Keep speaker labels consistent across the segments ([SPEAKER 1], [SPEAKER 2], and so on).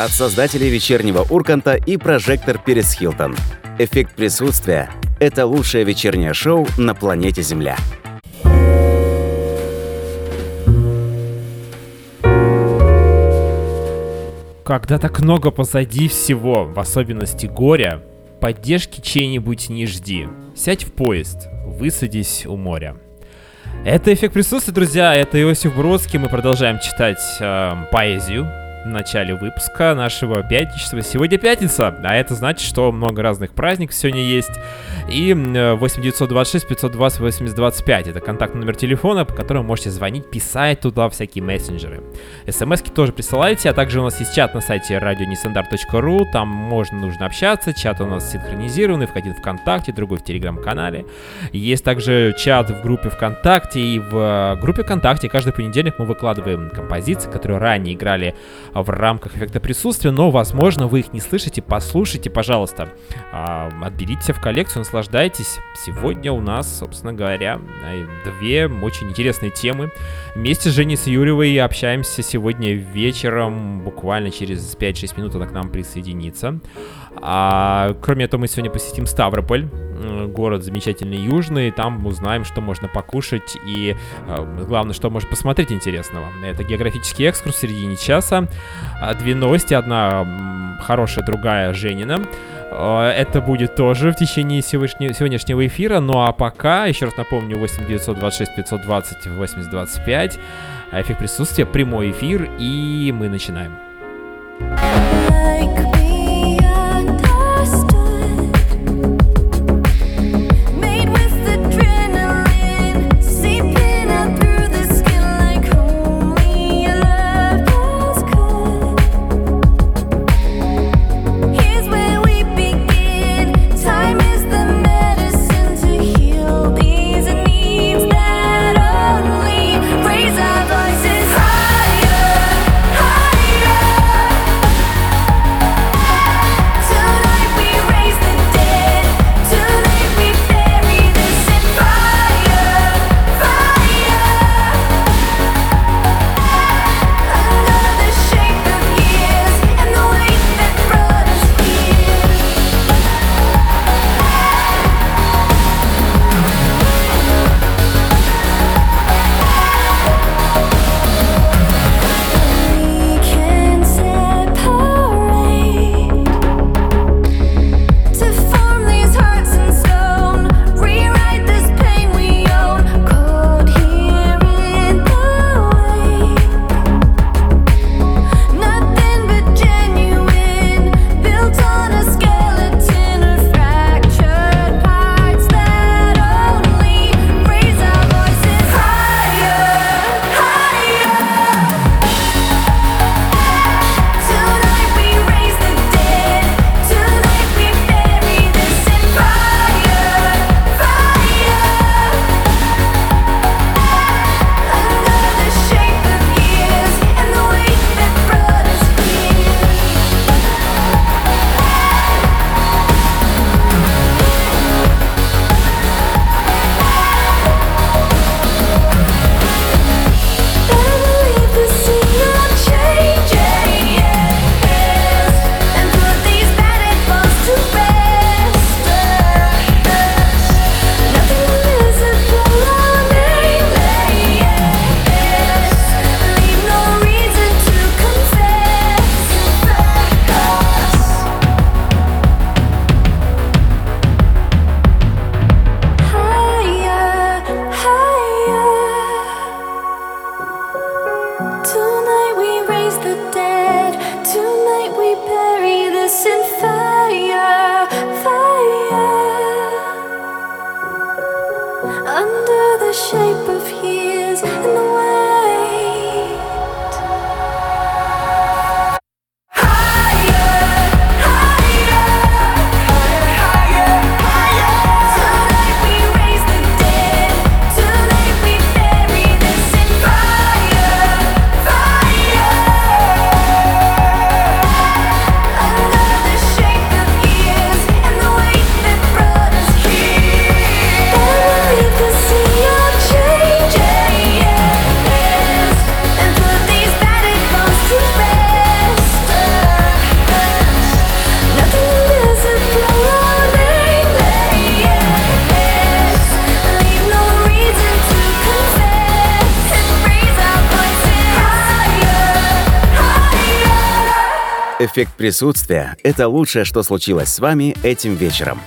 [SPEAKER 1] От создателей вечернего Урканта и прожектор Перес Хилтон. Эффект присутствия – это лучшее вечернее шоу на планете Земля.
[SPEAKER 2] Когда так много позади всего, в особенности горя, поддержки чьей-нибудь не жди. Сядь в поезд, высадись у моря. Это эффект присутствия, друзья. Это Иосиф Бродский. Мы продолжаем читать э, поэзию начале выпуска нашего пятничного. Сегодня пятница, а это значит, что много разных праздников сегодня есть. И 8926 520 8025 это контактный номер телефона, по которому можете звонить, писать туда всякие мессенджеры. СМСки тоже присылайте, а также у нас есть чат на сайте radionestandarт.ru, там можно, нужно общаться, чат у нас синхронизированный, в один ВКонтакте, другой в Телеграм-канале. Есть также чат в группе ВКонтакте, и в э, группе ВКонтакте каждый понедельник мы выкладываем композиции, которые ранее играли в рамках эффекта присутствия, но, возможно, вы их не слышите, послушайте, пожалуйста, а, отберите в коллекцию, наслаждайтесь. Сегодня у нас, собственно говоря, две очень интересные темы. Вместе с Женей с Юрьевой общаемся сегодня вечером, буквально через 5-6 минут она к нам присоединится. А, кроме этого, мы сегодня посетим Ставрополь, город замечательный южный, там узнаем, что можно покушать и, а, главное, что можно посмотреть интересного. Это географический экскурс в середине часа. А, две новости, одна хорошая, другая Женина. А, это будет тоже в течение сегодняшнего эфира. Ну а пока, еще раз напомню, 8 926 520 80 25. Эффект присутствия, прямой эфир, и мы начинаем.
[SPEAKER 1] Присутствия – это лучшее, что случилось с вами этим вечером.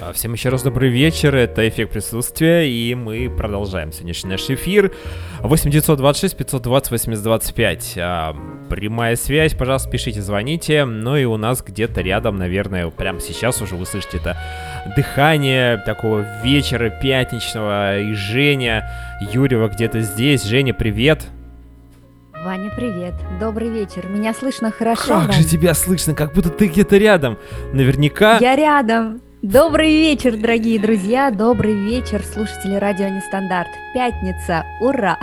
[SPEAKER 2] А, Всем еще раз добрый вечер, это «Эффект присутствия», и мы продолжаем сегодняшний наш эфир. 8926 520 8025. А, прямая связь, пожалуйста, пишите, звоните. Ну и у нас где-то рядом, наверное, прямо сейчас уже вы слышите это дыхание такого вечера пятничного. И Женя Юрьева где-то здесь. Женя, привет.
[SPEAKER 3] Ваня, привет. Добрый вечер. Меня слышно хорошо,
[SPEAKER 2] Как же
[SPEAKER 3] Вань?
[SPEAKER 2] тебя слышно, как будто ты где-то рядом. Наверняка...
[SPEAKER 3] Я рядом. Добрый вечер, дорогие друзья. Добрый вечер, слушатели радио Нестандарт. Пятница. Ура!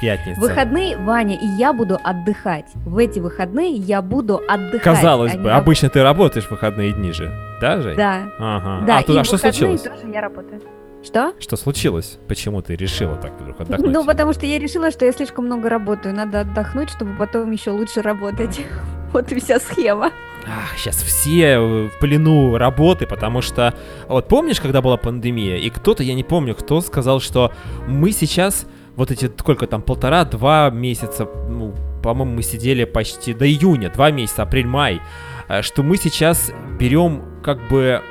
[SPEAKER 2] Пятница.
[SPEAKER 3] Выходные, Ваня, и я буду отдыхать. В эти выходные я буду отдыхать.
[SPEAKER 2] Казалось
[SPEAKER 3] а не
[SPEAKER 2] бы,
[SPEAKER 3] раб-
[SPEAKER 2] обычно ты работаешь в выходные дни же, да, Жень?
[SPEAKER 3] Да.
[SPEAKER 2] Ага.
[SPEAKER 3] Да,
[SPEAKER 2] а, тут-
[SPEAKER 3] и
[SPEAKER 2] а что случилось?
[SPEAKER 3] тоже я работаю. Что?
[SPEAKER 2] Что случилось? Почему ты решила так вдруг отдохнуть?
[SPEAKER 3] Ну, потому что я решила, что я слишком много работаю. Надо отдохнуть, чтобы потом еще лучше работать. Вот и вся схема.
[SPEAKER 2] Ах, сейчас все э, в плену работы, потому что... Вот помнишь, когда была пандемия, и кто-то, я не помню, кто сказал, что мы сейчас, вот эти, сколько там, полтора-два месяца, ну, по-моему, мы сидели почти до июня, два месяца, апрель-май, э, что мы сейчас берем как бы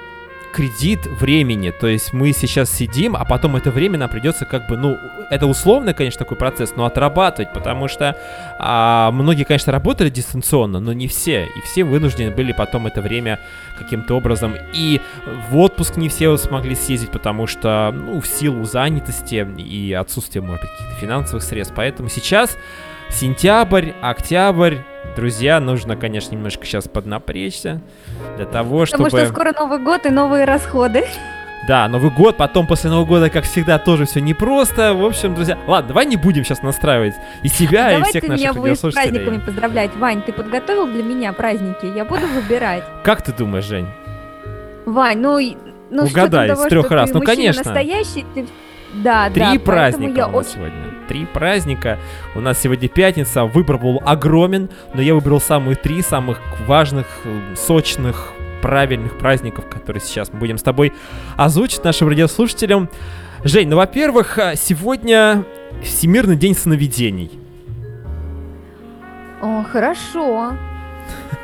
[SPEAKER 2] кредит времени, то есть мы сейчас сидим, а потом это время нам придется как бы, ну, это условно, конечно, такой процесс, но отрабатывать, потому что а, многие, конечно, работали дистанционно, но не все, и все вынуждены были потом это время каким-то образом, и в отпуск не все смогли съездить, потому что, ну, в силу занятости и отсутствия, может быть, каких-то финансовых средств, поэтому сейчас сентябрь, октябрь, друзья, нужно, конечно, немножко сейчас поднапрячься для того, чтобы...
[SPEAKER 3] Потому что скоро Новый год и новые расходы.
[SPEAKER 2] Да, Новый год, потом после Нового года, как всегда, тоже все непросто. В общем, друзья, ладно, давай не будем сейчас настраивать и себя, и
[SPEAKER 3] Давай
[SPEAKER 2] всех
[SPEAKER 3] ты
[SPEAKER 2] наших
[SPEAKER 3] меня будешь с
[SPEAKER 2] радиослушателей.
[SPEAKER 3] праздниками поздравлять. Вань, ты подготовил для меня праздники? Я буду выбирать.
[SPEAKER 2] Как ты думаешь, Жень?
[SPEAKER 3] Вань, ну, и- ну
[SPEAKER 2] Угадай,
[SPEAKER 3] того,
[SPEAKER 2] с трех раз.
[SPEAKER 3] ты
[SPEAKER 2] Ну, конечно.
[SPEAKER 3] настоящий, ты... Да,
[SPEAKER 2] Три
[SPEAKER 3] да,
[SPEAKER 2] праздника
[SPEAKER 3] я
[SPEAKER 2] у нас
[SPEAKER 3] очень...
[SPEAKER 2] сегодня. Три праздника. У нас сегодня пятница. Выбор был огромен, но я выбрал самые три самых важных, э, сочных, правильных праздников, которые сейчас мы будем с тобой озвучить нашим радиослушателям. Жень, ну, во-первых, э, сегодня Всемирный день сновидений.
[SPEAKER 3] О, хорошо.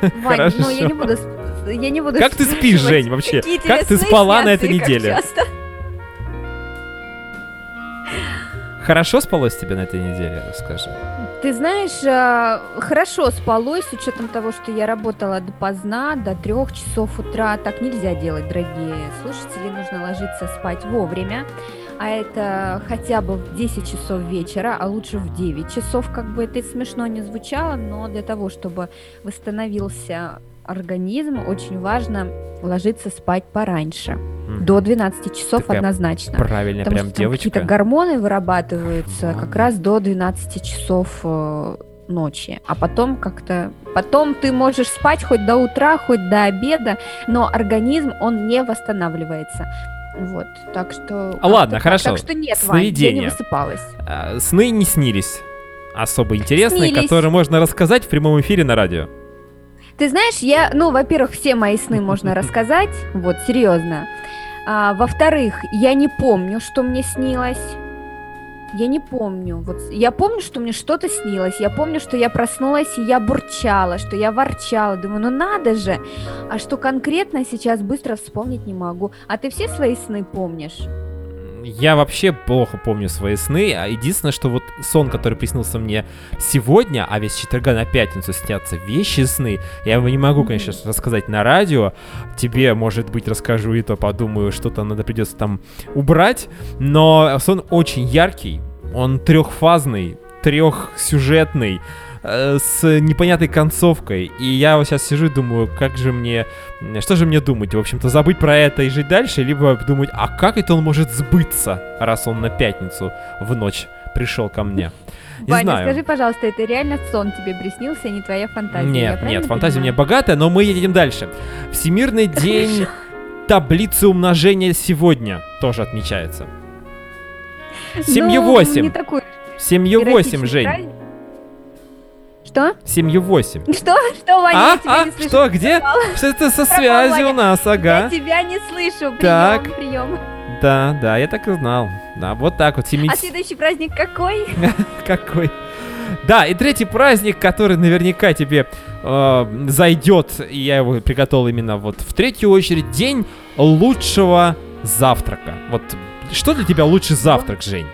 [SPEAKER 3] Вань, ну я не буду... Я не буду
[SPEAKER 2] Как ты спишь, Жень, вообще? Как ты спала на этой неделе?
[SPEAKER 3] часто.
[SPEAKER 2] Хорошо спалось тебе на этой неделе, расскажи.
[SPEAKER 3] Ты знаешь, э, хорошо спалось, с учетом того, что я работала допоздна, до трех часов утра. Так нельзя делать, дорогие слушатели. Нужно ложиться спать вовремя. А это хотя бы в 10 часов вечера, а лучше в 9 часов, как бы это смешно не звучало, но для того, чтобы восстановился организм, очень важно ложиться спать пораньше.
[SPEAKER 2] Мгм.
[SPEAKER 3] До 12 часов
[SPEAKER 2] Такая
[SPEAKER 3] однозначно.
[SPEAKER 2] Правильно,
[SPEAKER 3] Потому
[SPEAKER 2] прям
[SPEAKER 3] что там какие-то
[SPEAKER 2] девочка.
[SPEAKER 3] гормоны вырабатываются
[SPEAKER 2] Гормоны.
[SPEAKER 3] как раз до 12 часов э, ночи. А потом как-то... Потом ты можешь спать хоть до утра, хоть до обеда, но организм, он не восстанавливается. Вот, так что... как-то
[SPEAKER 2] ладно,
[SPEAKER 3] так.
[SPEAKER 2] хорошо.
[SPEAKER 3] Так что нет, Вань, я не высыпалась.
[SPEAKER 2] А, Сны не снились. Особо интересные,
[SPEAKER 3] Снились.
[SPEAKER 2] которые можно рассказать в прямом эфире на радио.
[SPEAKER 3] Ты знаешь, я, ну, во-первых, все мои сны можно рассказать, вот, серьезно. А, во-вторых, я не помню, что мне снилось. Я не помню. Вот я помню, что мне что-то снилось. Я помню, что я проснулась и я бурчала, что я ворчала. Думаю, ну надо же. А что конкретно сейчас быстро вспомнить не могу. А ты все свои сны помнишь?
[SPEAKER 2] Я вообще плохо помню свои сны, а единственное, что вот сон, который приснился мне сегодня, а ведь с четверга на пятницу снятся вещи сны, я его не могу, конечно, рассказать на радио, тебе, может быть, расскажу и то подумаю, что-то надо придется там убрать, но сон очень яркий, он трехфазный, трехсюжетный, э, с непонятной концовкой. И я вот сейчас сижу и думаю, как же мне, что же мне думать? В общем-то, забыть про это и жить дальше, либо думать, а как это он может сбыться, раз он на пятницу в ночь пришел ко мне? Не
[SPEAKER 3] Ваня,
[SPEAKER 2] знаю.
[SPEAKER 3] скажи, пожалуйста, это реально сон тебе приснился, а не твоя фантазия?
[SPEAKER 2] Нет, нет, фантазия у меня богатая, но мы едем дальше. Всемирный день таблицы умножения сегодня тоже отмечается. Семью
[SPEAKER 3] Ну,
[SPEAKER 2] восемь.
[SPEAKER 3] не такой
[SPEAKER 2] Семью восемь,
[SPEAKER 3] эротичный
[SPEAKER 2] Жень.
[SPEAKER 3] праздник. Что?
[SPEAKER 2] Семью восемь.
[SPEAKER 3] Что? Что, Ваня,
[SPEAKER 2] А,
[SPEAKER 3] я тебя
[SPEAKER 2] а,
[SPEAKER 3] не слышу.
[SPEAKER 2] что, где? Что это со связью у нас,
[SPEAKER 3] Я
[SPEAKER 2] ага.
[SPEAKER 3] тебя не слышу. Прием,
[SPEAKER 2] Так.
[SPEAKER 3] прием.
[SPEAKER 2] Да, да, я так и знал. Да, вот так вот.
[SPEAKER 3] А
[SPEAKER 2] Семидесят...
[SPEAKER 3] следующий праздник какой?
[SPEAKER 2] Какой? Да, и третий праздник, который наверняка тебе э, зайдет, и я его приготовил именно вот в третью очередь, день лучшего завтрака. Вот что для тебя лучший завтрак, Жень?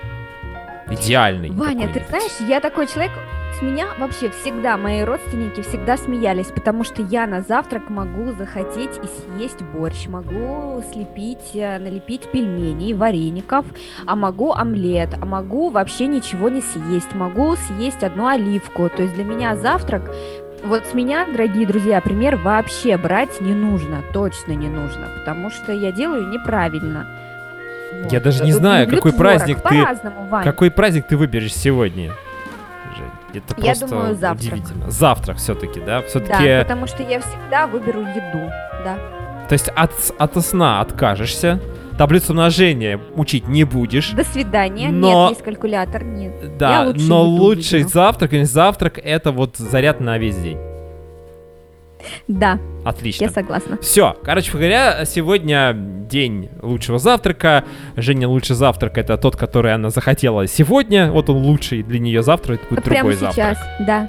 [SPEAKER 2] Идеальный.
[SPEAKER 3] Ваня, ты знаешь, я такой человек, с меня вообще всегда, мои родственники всегда смеялись, потому что я на завтрак могу захотеть и съесть борщ, могу слепить, э, налепить пельменей, вареников, а могу омлет, а могу вообще ничего не съесть, могу съесть одну оливку. То есть для меня завтрак вот с меня, дорогие друзья, пример вообще брать не нужно, точно не нужно, потому что я делаю неправильно.
[SPEAKER 2] Вот. Я даже не знаю, какой праздник ты, какой праздник ты выберешь сегодня. Это я просто думаю, завтрак. удивительно. Завтрак все-таки, да? Все-таки...
[SPEAKER 3] Да, потому что я всегда выберу еду, да.
[SPEAKER 2] То есть от, от сна откажешься, таблицу умножения учить не будешь.
[SPEAKER 3] До свидания. Но... Нет, есть калькулятор, нет.
[SPEAKER 2] Да, но лучший выберу. завтрак или завтрак это вот заряд на весь день.
[SPEAKER 3] Да.
[SPEAKER 2] Отлично.
[SPEAKER 3] Я согласна.
[SPEAKER 2] Все, короче говоря, сегодня день лучшего завтрака. Женя лучший завтрак это тот, который она захотела сегодня. Вот он лучший для нее завтра, это будет
[SPEAKER 3] Прямо
[SPEAKER 2] другой
[SPEAKER 3] сейчас,
[SPEAKER 2] завтрак.
[SPEAKER 3] да.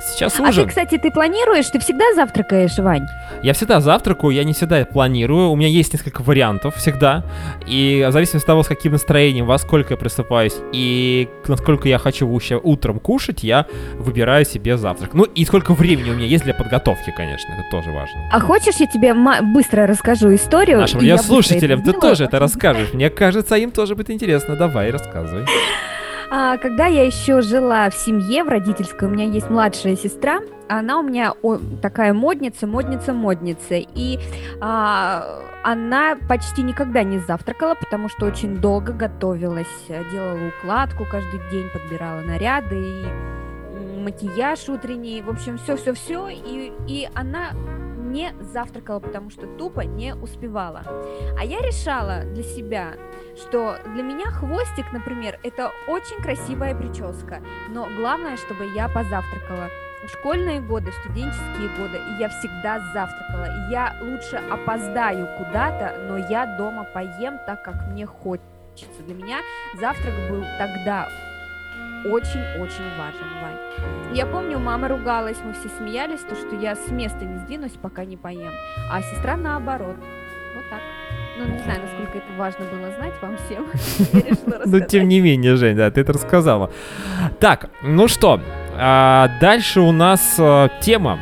[SPEAKER 2] Сейчас ужин. А
[SPEAKER 3] ты, кстати, ты планируешь? Ты всегда завтракаешь, Вань?
[SPEAKER 2] Я всегда завтракаю, я не всегда планирую. У меня есть несколько вариантов всегда. И в зависимости от того, с каким настроением, во сколько я просыпаюсь и насколько я хочу утром кушать, я выбираю себе завтрак. Ну и сколько времени у меня есть для подготовки, конечно, это тоже важно.
[SPEAKER 3] А хочешь, я тебе быстро расскажу историю?
[SPEAKER 2] Нашим слушателям ты тоже это расскажешь. Мне кажется, им тоже будет интересно. Давай, рассказывай.
[SPEAKER 3] А, когда я еще жила в семье, в родительской, у меня есть младшая сестра, она у меня о, такая модница, модница, модница. И а, она почти никогда не завтракала, потому что очень долго готовилась, делала укладку каждый день, подбирала наряды и макияж утренний, в общем, все-все-все. И, и она не завтракала, потому что тупо не успевала. А я решала для себя, что для меня хвостик, например, это очень красивая прическа, но главное, чтобы я позавтракала. Школьные годы, студенческие годы я всегда завтракала. Я лучше опоздаю куда-то, но я дома поем так, как мне хочется. Для меня завтрак был тогда очень-очень важен, Вань. Я помню, мама ругалась, мы все смеялись, то, что я с места не сдвинусь, пока не поем. А сестра наоборот. Вот так. Ну, не знаю, насколько это важно было знать вам всем.
[SPEAKER 2] Ну, тем не менее, Жень, да, ты это рассказала. Так, ну что, а, дальше у нас а, тема.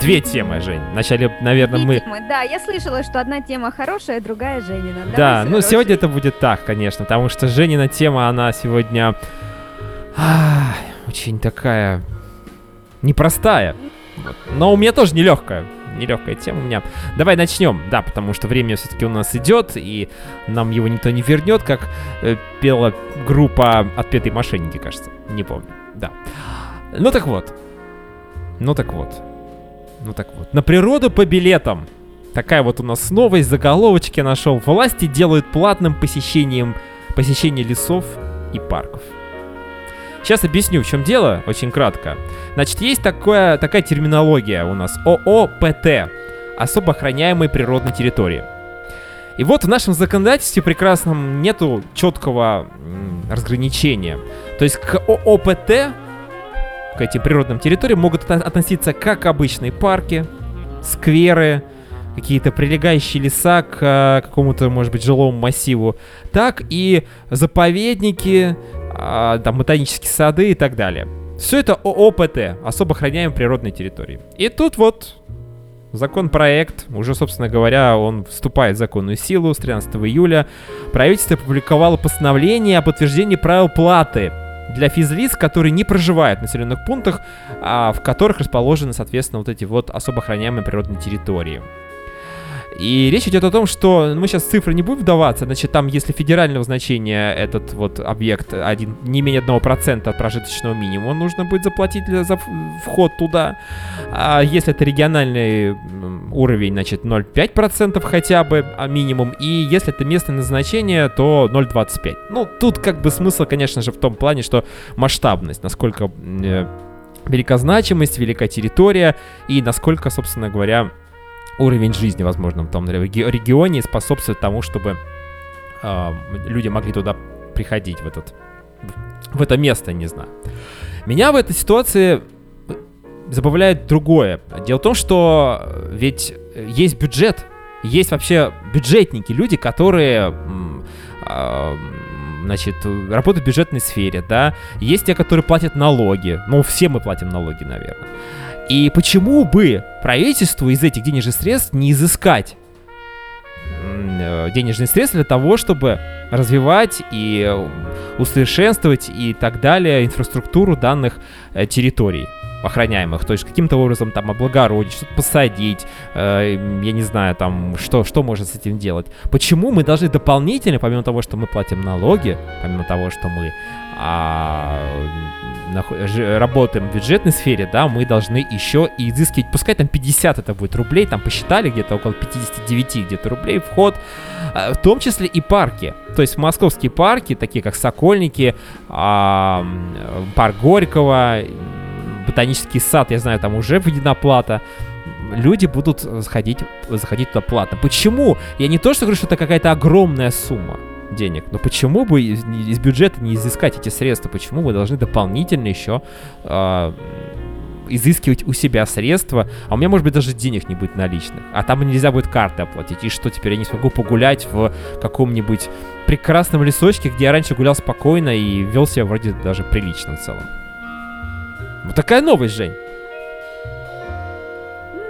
[SPEAKER 2] Две темы, Жень. Вначале, наверное, Две мы...
[SPEAKER 3] Темы. Да, я слышала, что одна тема хорошая, другая Женина.
[SPEAKER 2] Давай да, ну сегодня это будет так, конечно, потому что Женина тема, она сегодня а, очень такая непростая. Но у меня тоже нелегкая нелегкая тема у меня. Давай начнем, да, потому что время все-таки у нас идет, и нам его никто не вернет, как э, пела группа «Отпетые мошенники», кажется. Не помню, да. Ну так вот. Ну так вот. Ну так вот. На природу по билетам. Такая вот у нас новость, заголовочки нашел. Власти делают платным посещением посещение лесов и парков. Сейчас объясню, в чем дело, очень кратко. Значит, есть такое, такая терминология у нас. ООПТ. Особо охраняемые природные территории. И вот в нашем законодательстве прекрасном нету четкого м, разграничения. То есть к ООПТ, к этим природным территориям, могут относиться как обычные парки, скверы, какие-то прилегающие леса к а, какому-то, может быть, жилому массиву, так и заповедники, а, там, ботанические сады и так далее. Все это ООПТ, особо охраняемые природные территории. И тут вот Законопроект, уже, собственно говоря, он вступает в законную силу с 13 июля. Правительство опубликовало постановление о подтверждении правил платы для физлиц, которые не проживают в населенных пунктах, а в которых расположены, соответственно, вот эти вот особо охраняемые природные территории. И речь идет о том, что мы сейчас цифры не будем вдаваться, значит, там, если федерального значения этот вот объект один, не менее 1% от прожиточного минимума нужно будет заплатить для, за вход туда. А если это региональный уровень, значит, 0,5% хотя бы а минимум. И если это местное назначение, то 0,25. Ну, тут как бы смысл, конечно же, в том плане, что масштабность, насколько э, велика значимость, велика территория и насколько, собственно говоря, уровень жизни, возможно, в том регионе способствует тому, чтобы э, люди могли туда приходить, в этот в это место, не знаю. Меня в этой ситуации забавляет другое. Дело в том, что ведь есть бюджет, есть вообще бюджетники, люди, которые а, значит, работают в бюджетной сфере, да, есть те, которые платят налоги, ну, все мы платим налоги, наверное. И почему бы правительству из этих денежных средств не изыскать э, денежные средства для того, чтобы развивать и усовершенствовать и так далее инфраструктуру данных э, территорий? Охраняемых, то есть каким-то образом там облагородить, что-то посадить, э, я не знаю, там, что, что можно с этим делать. Почему мы должны дополнительно, помимо того, что мы платим налоги, помимо того, что мы а, работаем в бюджетной сфере, да, мы должны еще и изыскивать, пускай там 50 это будет рублей, там посчитали где-то около 59 где-то рублей вход, а, в том числе и парки. То есть московские парки, такие как Сокольники, а, парк Горького, ботанический сад, я знаю, там уже введена плата, люди будут заходить, заходить туда платно. Почему? Я не то, что говорю, что это какая-то огромная сумма денег, но почему бы из, из бюджета не изыскать эти средства? Почему мы должны дополнительно еще э, изыскивать у себя средства, а у меня, может быть, даже денег не будет наличных, а там нельзя будет карты оплатить, и что теперь я не смогу погулять в каком-нибудь прекрасном лесочке, где я раньше гулял спокойно и вел себя вроде даже прилично в целом. Вот такая новость, Жень.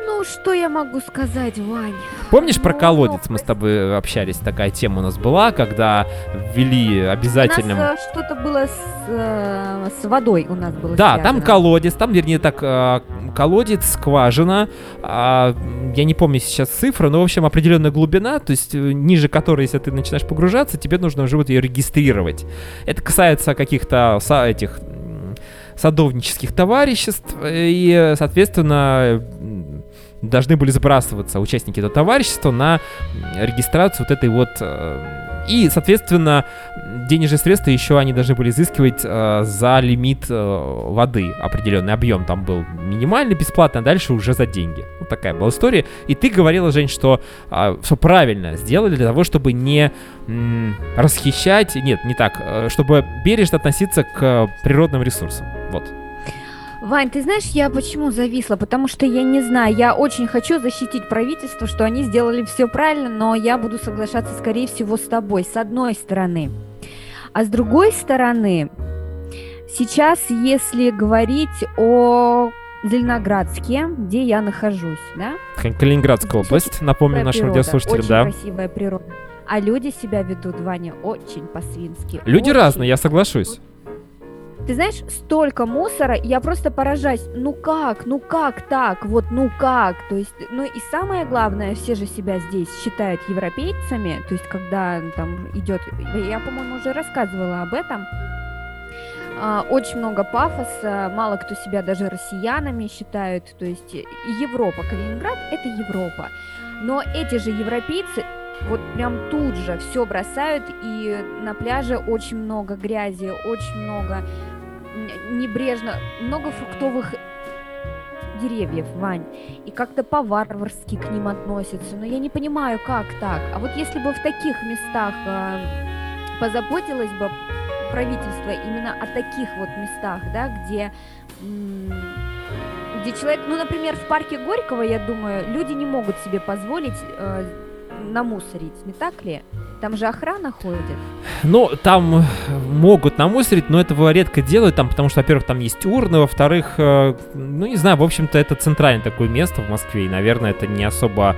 [SPEAKER 3] Ну, что я могу сказать, Вань?
[SPEAKER 2] Помнишь про ну, колодец? Мы с тобой общались, такая тема у нас была, когда ввели обязательно... У
[SPEAKER 3] нас э, что-то было с, э, с водой у нас было
[SPEAKER 2] Да, связано. там колодец, там, вернее, так, э, колодец, скважина, я не помню сейчас цифры, но, в общем, определенная глубина, то есть ниже которой, если ты начинаешь погружаться, тебе нужно уже вот ее регистрировать. Это касается каких-то этих садовнических товариществ, и, соответственно, должны были сбрасываться участники этого товарищества на регистрацию вот этой вот э, и, соответственно, денежные средства еще они должны были изыскивать э, за лимит э, воды. Определенный объем там был минимальный, бесплатно, а дальше уже за деньги. Вот такая была история. И ты говорила, Жень, что э, все правильно сделали для того, чтобы не м, расхищать, нет, не так, э, чтобы бережно относиться к природным ресурсам. Вот.
[SPEAKER 3] Вань, ты знаешь, я почему зависла? Потому что я не знаю, я очень хочу защитить правительство, что они сделали все правильно, но я буду соглашаться, скорее всего, с тобой, с одной стороны. А с другой стороны, сейчас, если говорить о Зеленоградске, где я нахожусь, да?
[SPEAKER 2] Калининградская область, напомню нашим радиослушателям, да.
[SPEAKER 3] Красивая природа. А люди себя ведут, Ваня, очень по-свински.
[SPEAKER 2] Люди
[SPEAKER 3] очень.
[SPEAKER 2] разные, я соглашусь.
[SPEAKER 3] Ты знаешь, столько мусора, я просто поражаюсь. Ну как, ну как так, вот ну как? То есть, ну и самое главное, все же себя здесь считают европейцами, то есть когда там идет, я, по-моему, уже рассказывала об этом, а, очень много пафоса, мало кто себя даже россиянами считают, то есть Европа, Калининград – это Европа. Но эти же европейцы вот прям тут же все бросают, и на пляже очень много грязи, очень много небрежно, много фруктовых деревьев, Вань, и как-то по-варварски к ним относятся. Но я не понимаю, как так. А вот если бы в таких местах э, позаботилось бы правительство именно о таких вот местах, да, где, где человек, ну, например, в парке Горького, я думаю, люди не могут себе позволить э, намусорить, не так ли? Там же охрана ходит.
[SPEAKER 2] Ну, там могут намусорить, но этого редко делают, там, потому что, во-первых, там есть урны, во-вторых, э, ну, не знаю, в общем-то, это центральное такое место в Москве, и, наверное, это не особо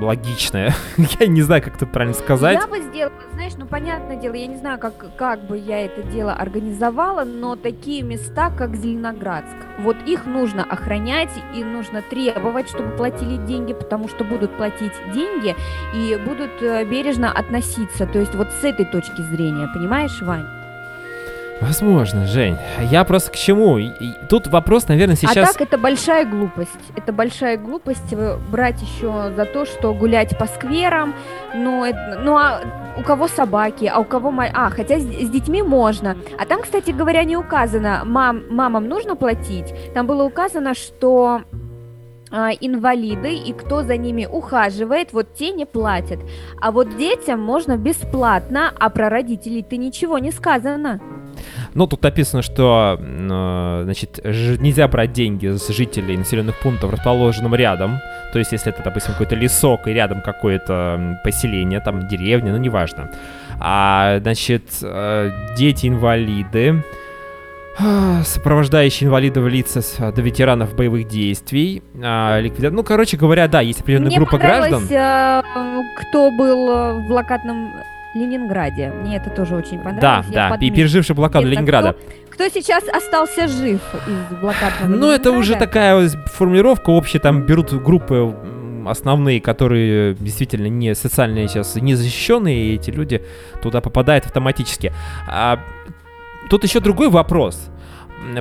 [SPEAKER 2] логичное. я не знаю, как это правильно сказать.
[SPEAKER 3] Я бы сделала, знаешь, ну понятное дело, я не знаю, как, как бы я это дело организовала, но такие места, как Зеленоградск, вот их нужно охранять и нужно требовать, чтобы платили деньги, потому что будут платить деньги и будут э, бережно относиться. То есть вот с этой точки зрения, понимаешь, Вань?
[SPEAKER 2] Возможно, Жень. Я просто к чему? Тут вопрос, наверное, сейчас...
[SPEAKER 3] А так это большая глупость. Это большая глупость брать еще за то, что гулять по скверам. Ну, это, ну а у кого собаки, а у кого... А, хотя с, с детьми можно. А там, кстати говоря, не указано, мам, мамам нужно платить. Там было указано, что а, инвалиды и кто за ними ухаживает, вот те не платят. А вот детям можно бесплатно, а про родителей ты ничего не сказано.
[SPEAKER 2] Ну, тут написано, что э, значит, нельзя брать деньги с жителей населенных пунктов, расположенных рядом. То есть, если это, допустим, какой-то лесок и рядом какое-то поселение, там деревня, ну, неважно. А, значит, э, дети-инвалиды, сопровождающие инвалидов лица до ветеранов боевых действий, а, ликвида... Ну, короче говоря, да, есть определенная
[SPEAKER 3] Мне
[SPEAKER 2] группа граждан.
[SPEAKER 3] Э, кто был в блокадном Ленинграде. Мне это тоже очень понравилось.
[SPEAKER 2] Да, Я да, и переживший блокаду это Ленинграда.
[SPEAKER 3] Кто, кто сейчас остался жив из блокадного
[SPEAKER 2] Ну, это уже такая формулировка общая, там берут группы основные, которые действительно не социальные сейчас, не защищенные, и эти люди туда попадают автоматически. А, тут еще другой вопрос.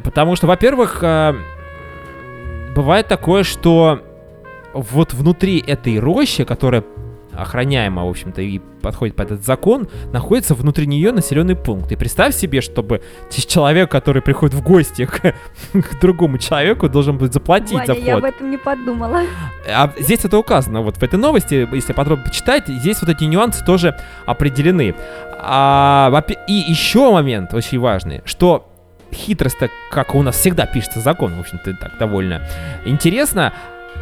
[SPEAKER 2] Потому что, во-первых, а, бывает такое, что вот внутри этой рощи, которая охраняема, в общем-то, и подходит под этот закон, находится внутри нее населенный пункт. И представь себе, чтобы человек, который приходит в гости к, к другому человеку, должен будет заплатить
[SPEAKER 3] Ваня,
[SPEAKER 2] за вход.
[SPEAKER 3] я об этом не подумала.
[SPEAKER 2] А здесь это указано. Вот в этой новости, если подробно почитать, здесь вот эти нюансы тоже определены. А, и еще момент очень важный, что хитрость-то, как у нас всегда пишется закон, в общем-то, так довольно интересно,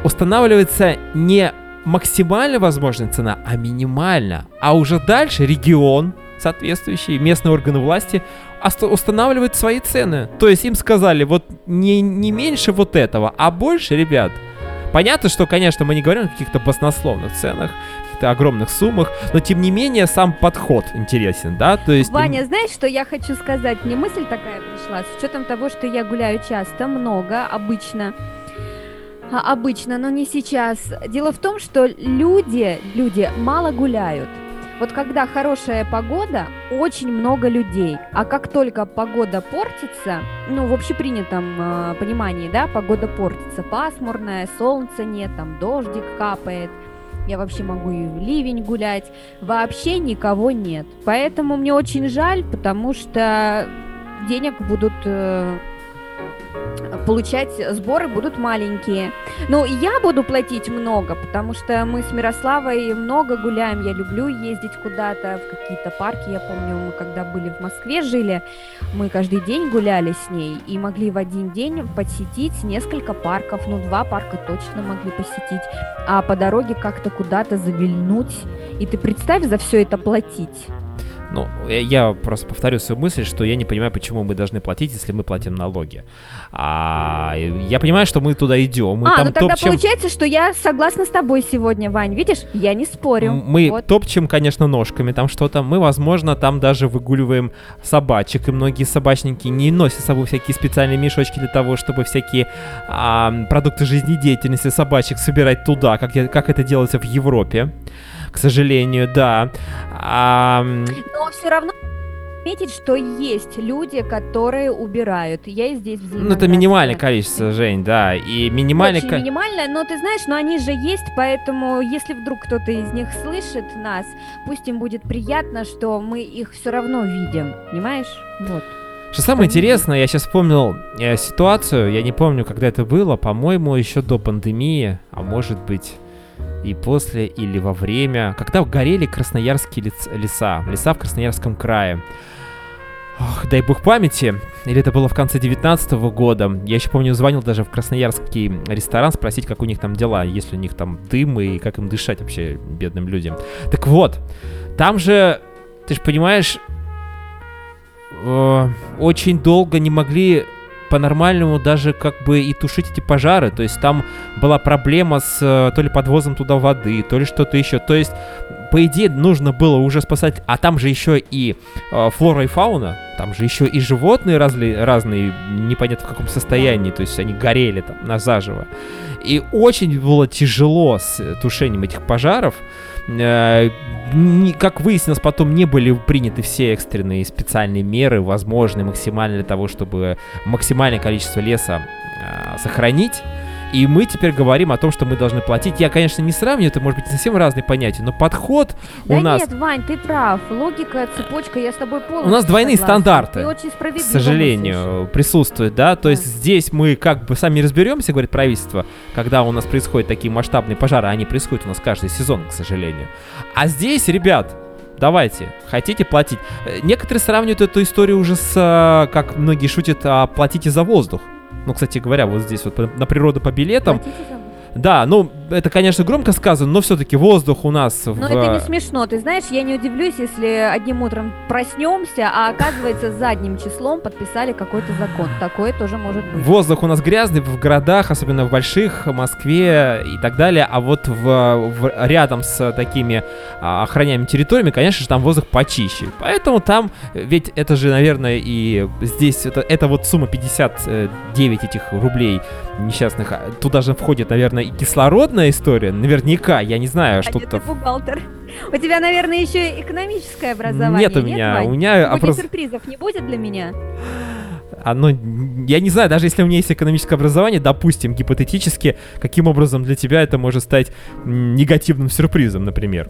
[SPEAKER 2] устанавливается не максимально возможная цена, а минимально. А уже дальше регион, соответствующий, местные органы власти устанавливают свои цены. То есть им сказали, вот не, не меньше вот этого, а больше, ребят. Понятно, что, конечно, мы не говорим о каких-то баснословных ценах, каких-то огромных суммах, но тем не менее сам подход интересен, да, то есть...
[SPEAKER 3] Ваня, знаешь, что я хочу сказать? Мне мысль такая пришла, с учетом того, что я гуляю часто, много, обычно, а, обычно, но не сейчас. Дело в том, что люди, люди мало гуляют. Вот когда хорошая погода, очень много людей. А как только погода портится, ну, в общепринятом э, понимании, да, погода портится, пасмурная, солнца нет, там дождик капает, я вообще могу и в ливень гулять, вообще никого нет. Поэтому мне очень жаль, потому что денег будут э, получать сборы будут маленькие. Ну, я буду платить много, потому что мы с Мирославой много гуляем. Я люблю ездить куда-то, в какие-то парки. Я помню, мы когда были в Москве жили, мы каждый день гуляли с ней и могли в один день посетить несколько парков. Ну, два парка точно могли посетить. А по дороге как-то куда-то завильнуть. И ты представь за все это платить.
[SPEAKER 2] Ну, я просто повторю свою мысль, что я не понимаю, почему мы должны платить, если мы платим налоги. А, я понимаю, что мы туда идем. Мы
[SPEAKER 3] а,
[SPEAKER 2] там
[SPEAKER 3] ну тогда
[SPEAKER 2] топчем...
[SPEAKER 3] получается, что я согласна с тобой сегодня, Вань. Видишь, я не спорю.
[SPEAKER 2] Мы вот. топчем, конечно, ножками там что-то. Мы, возможно, там даже выгуливаем собачек. И многие собачники не носят с собой всякие специальные мешочки для того, чтобы всякие а, продукты жизнедеятельности собачек собирать туда, как, я, как это делается в Европе к сожалению, да. А...
[SPEAKER 3] Но все равно отметить, что есть люди, которые убирают. Я и здесь в
[SPEAKER 2] Ну, это минимальное количество, Жень, да. И минимальное...
[SPEAKER 3] Очень минимальное, но ты знаешь, но они же есть, поэтому если вдруг кто-то из них слышит нас, пусть им будет приятно, что мы их все равно видим, понимаешь? Вот.
[SPEAKER 2] Что самое интересное, я сейчас вспомнил э, ситуацию, я не помню, когда это было, по-моему, еще до пандемии, а может быть и после или во время, когда горели красноярские леса, леса в Красноярском крае. Ох, дай бог памяти, или это было в конце 19 года. Я еще помню, звонил даже в красноярский ресторан спросить, как у них там дела, если у них там дым и как им дышать вообще бедным людям. Так вот, там же, ты же понимаешь, э, очень долго не могли по-нормальному даже как бы и тушить эти пожары. То есть там была проблема с э, то ли подвозом туда воды, то ли что-то еще. То есть, по идее, нужно было уже спасать. А там же еще и э, флора и фауна. Там же еще и животные разли, разные, непонятно в каком состоянии. То есть они горели там на заживо. И очень было тяжело с тушением этих пожаров. Как выяснилось, потом не были приняты все экстренные специальные меры, возможные максимально для того, чтобы максимальное количество леса э, сохранить. И мы теперь говорим о том, что мы должны платить. Я, конечно, не сравниваю, это может быть совсем разные понятия, но подход
[SPEAKER 3] да
[SPEAKER 2] у нас...
[SPEAKER 3] нет, Вань, ты прав. Логика, цепочка, я с тобой полностью
[SPEAKER 2] У нас двойные
[SPEAKER 3] согласна.
[SPEAKER 2] стандарты,
[SPEAKER 3] ты очень
[SPEAKER 2] к сожалению, присутствуют, да? То да. есть здесь мы как бы сами разберемся, говорит правительство, когда у нас происходят такие масштабные пожары, они происходят у нас каждый сезон, к сожалению. А здесь, ребят, давайте, хотите платить. Э, некоторые сравнивают эту историю уже с, э, как многие шутят, а, платите за воздух. Ну, кстати говоря, вот здесь вот на природу по билетам.
[SPEAKER 3] Платите
[SPEAKER 2] Да, ну, это, конечно, громко сказано, но все-таки воздух у нас в...
[SPEAKER 3] Но это не смешно. Ты знаешь, я не удивлюсь, если одним утром проснемся, а оказывается задним числом подписали какой-то закон. Такое тоже может быть.
[SPEAKER 2] Воздух у нас грязный в городах, особенно в больших, в Москве и так далее, а вот в, в- рядом с такими а, охраняемыми территориями, конечно же, там воздух почище. Поэтому там, э, ведь это же, наверное, и здесь, это, это вот сумма 59 этих рублей несчастных, а туда же входит, наверное, и кислородная история, наверняка, я не знаю,
[SPEAKER 3] А
[SPEAKER 2] что
[SPEAKER 3] нет,
[SPEAKER 2] то
[SPEAKER 3] ты бухгалтер. У тебя, наверное, еще и экономическое образование.
[SPEAKER 2] Нет у меня,
[SPEAKER 3] Вань?
[SPEAKER 2] у меня
[SPEAKER 3] Сегодня
[SPEAKER 2] образ-
[SPEAKER 3] сюрпризов не будет для меня?
[SPEAKER 2] Оно, я не знаю, даже если у меня есть экономическое образование, допустим, гипотетически, каким образом для тебя это может стать негативным сюрпризом, например.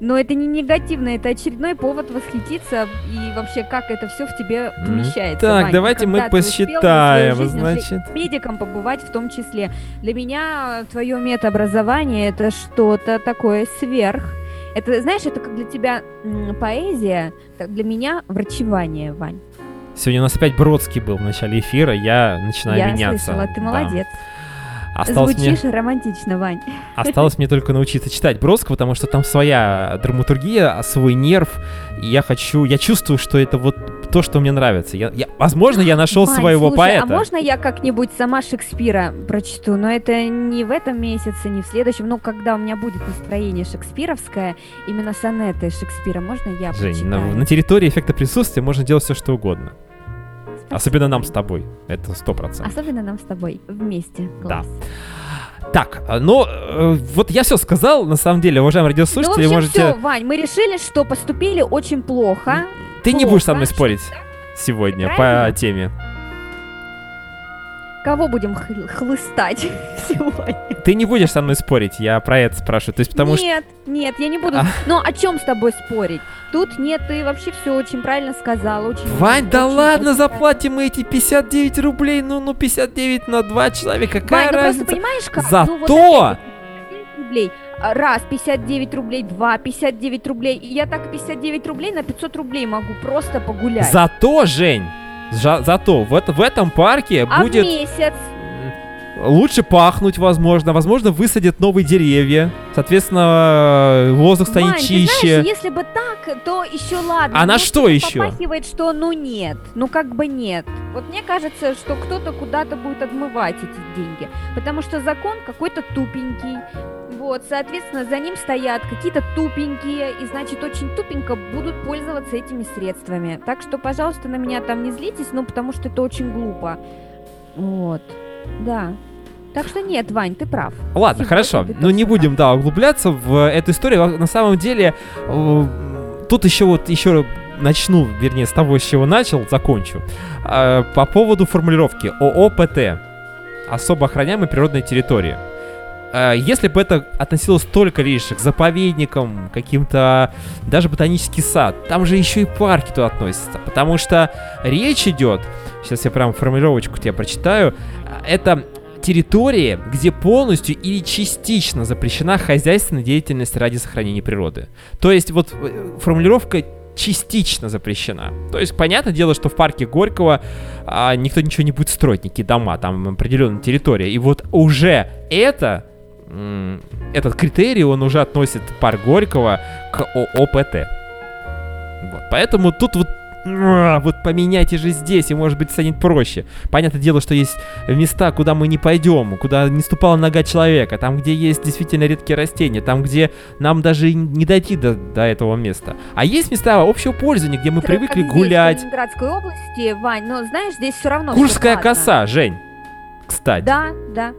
[SPEAKER 3] Но это не негативно, это очередной повод восхититься и вообще как это все в тебе помещается.
[SPEAKER 2] так,
[SPEAKER 3] Вань.
[SPEAKER 2] давайте мы посчитаем,
[SPEAKER 3] жизнь уже
[SPEAKER 2] значит.
[SPEAKER 3] медиком побывать в том числе. Для меня твое медобразование это что-то такое сверх. Это, знаешь, это как для тебя поэзия, так для меня врачевание, Вань.
[SPEAKER 2] Сегодня у нас опять Бродский был в начале эфира, я начинаю
[SPEAKER 3] Я
[SPEAKER 2] меняться.
[SPEAKER 3] слышала, ты
[SPEAKER 2] Да. Осталось мне,
[SPEAKER 3] Звучишь романтично, Вань.
[SPEAKER 2] осталось мне только научиться читать Бродского, потому что там своя драматургия, свой нерв, и я хочу, я чувствую, что это вот то, что мне нравится. Я, я- возможно, я нашел
[SPEAKER 3] Вань,
[SPEAKER 2] своего
[SPEAKER 3] слушай,
[SPEAKER 2] поэта.
[SPEAKER 3] а можно я как-нибудь сама Шекспира прочту? Но это не в этом месяце, не в следующем. Ну, когда у меня будет настроение шекспировское, именно сонеты Шекспира, можно я
[SPEAKER 2] Жень, на,
[SPEAKER 3] прочитаю?
[SPEAKER 2] на территории эффекта присутствия можно делать все, что угодно. Особенно нам с тобой. Это сто процентов.
[SPEAKER 3] Особенно нам с тобой вместе.
[SPEAKER 2] Да.
[SPEAKER 3] Класс.
[SPEAKER 2] Так, а, ну, э, вот я все сказал, на самом деле, уважаемые
[SPEAKER 3] Ну, в
[SPEAKER 2] радиослушатели,
[SPEAKER 3] общем,
[SPEAKER 2] можете...
[SPEAKER 3] все, Вань, мы решили, что поступили очень плохо.
[SPEAKER 2] Ты не будешь со мной
[SPEAKER 3] плохо.
[SPEAKER 2] спорить сегодня
[SPEAKER 3] Правильно?
[SPEAKER 2] по теме.
[SPEAKER 3] Кого будем хл- хлыстать сегодня?
[SPEAKER 2] Ты не будешь со мной спорить, я про это спрашиваю. То есть потому что...
[SPEAKER 3] нет, нет, я не буду.
[SPEAKER 2] А.
[SPEAKER 3] Но о чем с тобой спорить? Тут нет, ты вообще все очень правильно сказала. Очень,
[SPEAKER 2] Вань, да
[SPEAKER 3] очень-
[SPEAKER 2] ладно,
[SPEAKER 3] очень
[SPEAKER 2] заплатим мы эти 59 рублей, ну, ну, 59 на 2 человека, какая
[SPEAKER 3] Вань, ну просто
[SPEAKER 2] разница?
[SPEAKER 3] понимаешь как?
[SPEAKER 2] Зато-
[SPEAKER 3] Ну, вот опять вот 59 рублей. А, Раз, 59 рублей, два, 59 рублей. И я так 59 рублей на 500 рублей могу просто погулять.
[SPEAKER 2] Зато, Жень, зато в, это- в этом парке
[SPEAKER 3] а
[SPEAKER 2] будет
[SPEAKER 3] месяц?
[SPEAKER 2] Лучше пахнуть, возможно, возможно, высадят новые деревья, соответственно, воздух станет
[SPEAKER 3] Вань, ты
[SPEAKER 2] чище.
[SPEAKER 3] знаешь, если бы так, то еще ладно.
[SPEAKER 2] А на что еще?
[SPEAKER 3] Попахивает, что ну нет. Ну как бы нет. Вот мне кажется, что кто-то куда-то будет отмывать эти деньги. Потому что закон какой-то тупенький. Вот, соответственно, за ним стоят какие-то тупенькие, и значит, очень тупенько будут пользоваться этими средствами. Так что, пожалуйста, на меня там не злитесь, ну, потому что это очень глупо. Вот, да. Так что нет, Вань, ты прав.
[SPEAKER 2] Ладно,
[SPEAKER 3] Сегодня
[SPEAKER 2] хорошо. Ну не будем, да, углубляться в эту историю. На самом деле, э, тут еще вот еще начну, вернее, с того, с чего начал, закончу. Э, По поводу формулировки ООПТ. Особо охраняемые природные территории. Э, Если бы это относилось только лишь к заповедникам, каким-то даже ботанический сад, там же еще и парки туда относятся, потому что речь идет, сейчас я прям формулировочку тебе прочитаю, это территории, где полностью или частично запрещена хозяйственная деятельность ради сохранения природы. То есть вот э, формулировка частично запрещена. То есть, понятное дело, что в парке Горького а, никто ничего не будет строить, никакие дома, там определенная территория. И вот уже это, этот критерий, он уже относит парк Горького к ООПТ. Вот. Поэтому тут вот вот поменяйте же здесь, и может быть станет проще. Понятное дело, что есть места, куда мы не пойдем, куда не ступала нога человека, там, где есть действительно редкие растения, там, где нам даже не дойти до, до этого места. А есть места общего пользования, где мы привыкли
[SPEAKER 3] здесь,
[SPEAKER 2] гулять.
[SPEAKER 3] В Ленинградской области, Вань, но знаешь, здесь все равно.
[SPEAKER 2] Курская коса, Жень, кстати.
[SPEAKER 3] Да, да.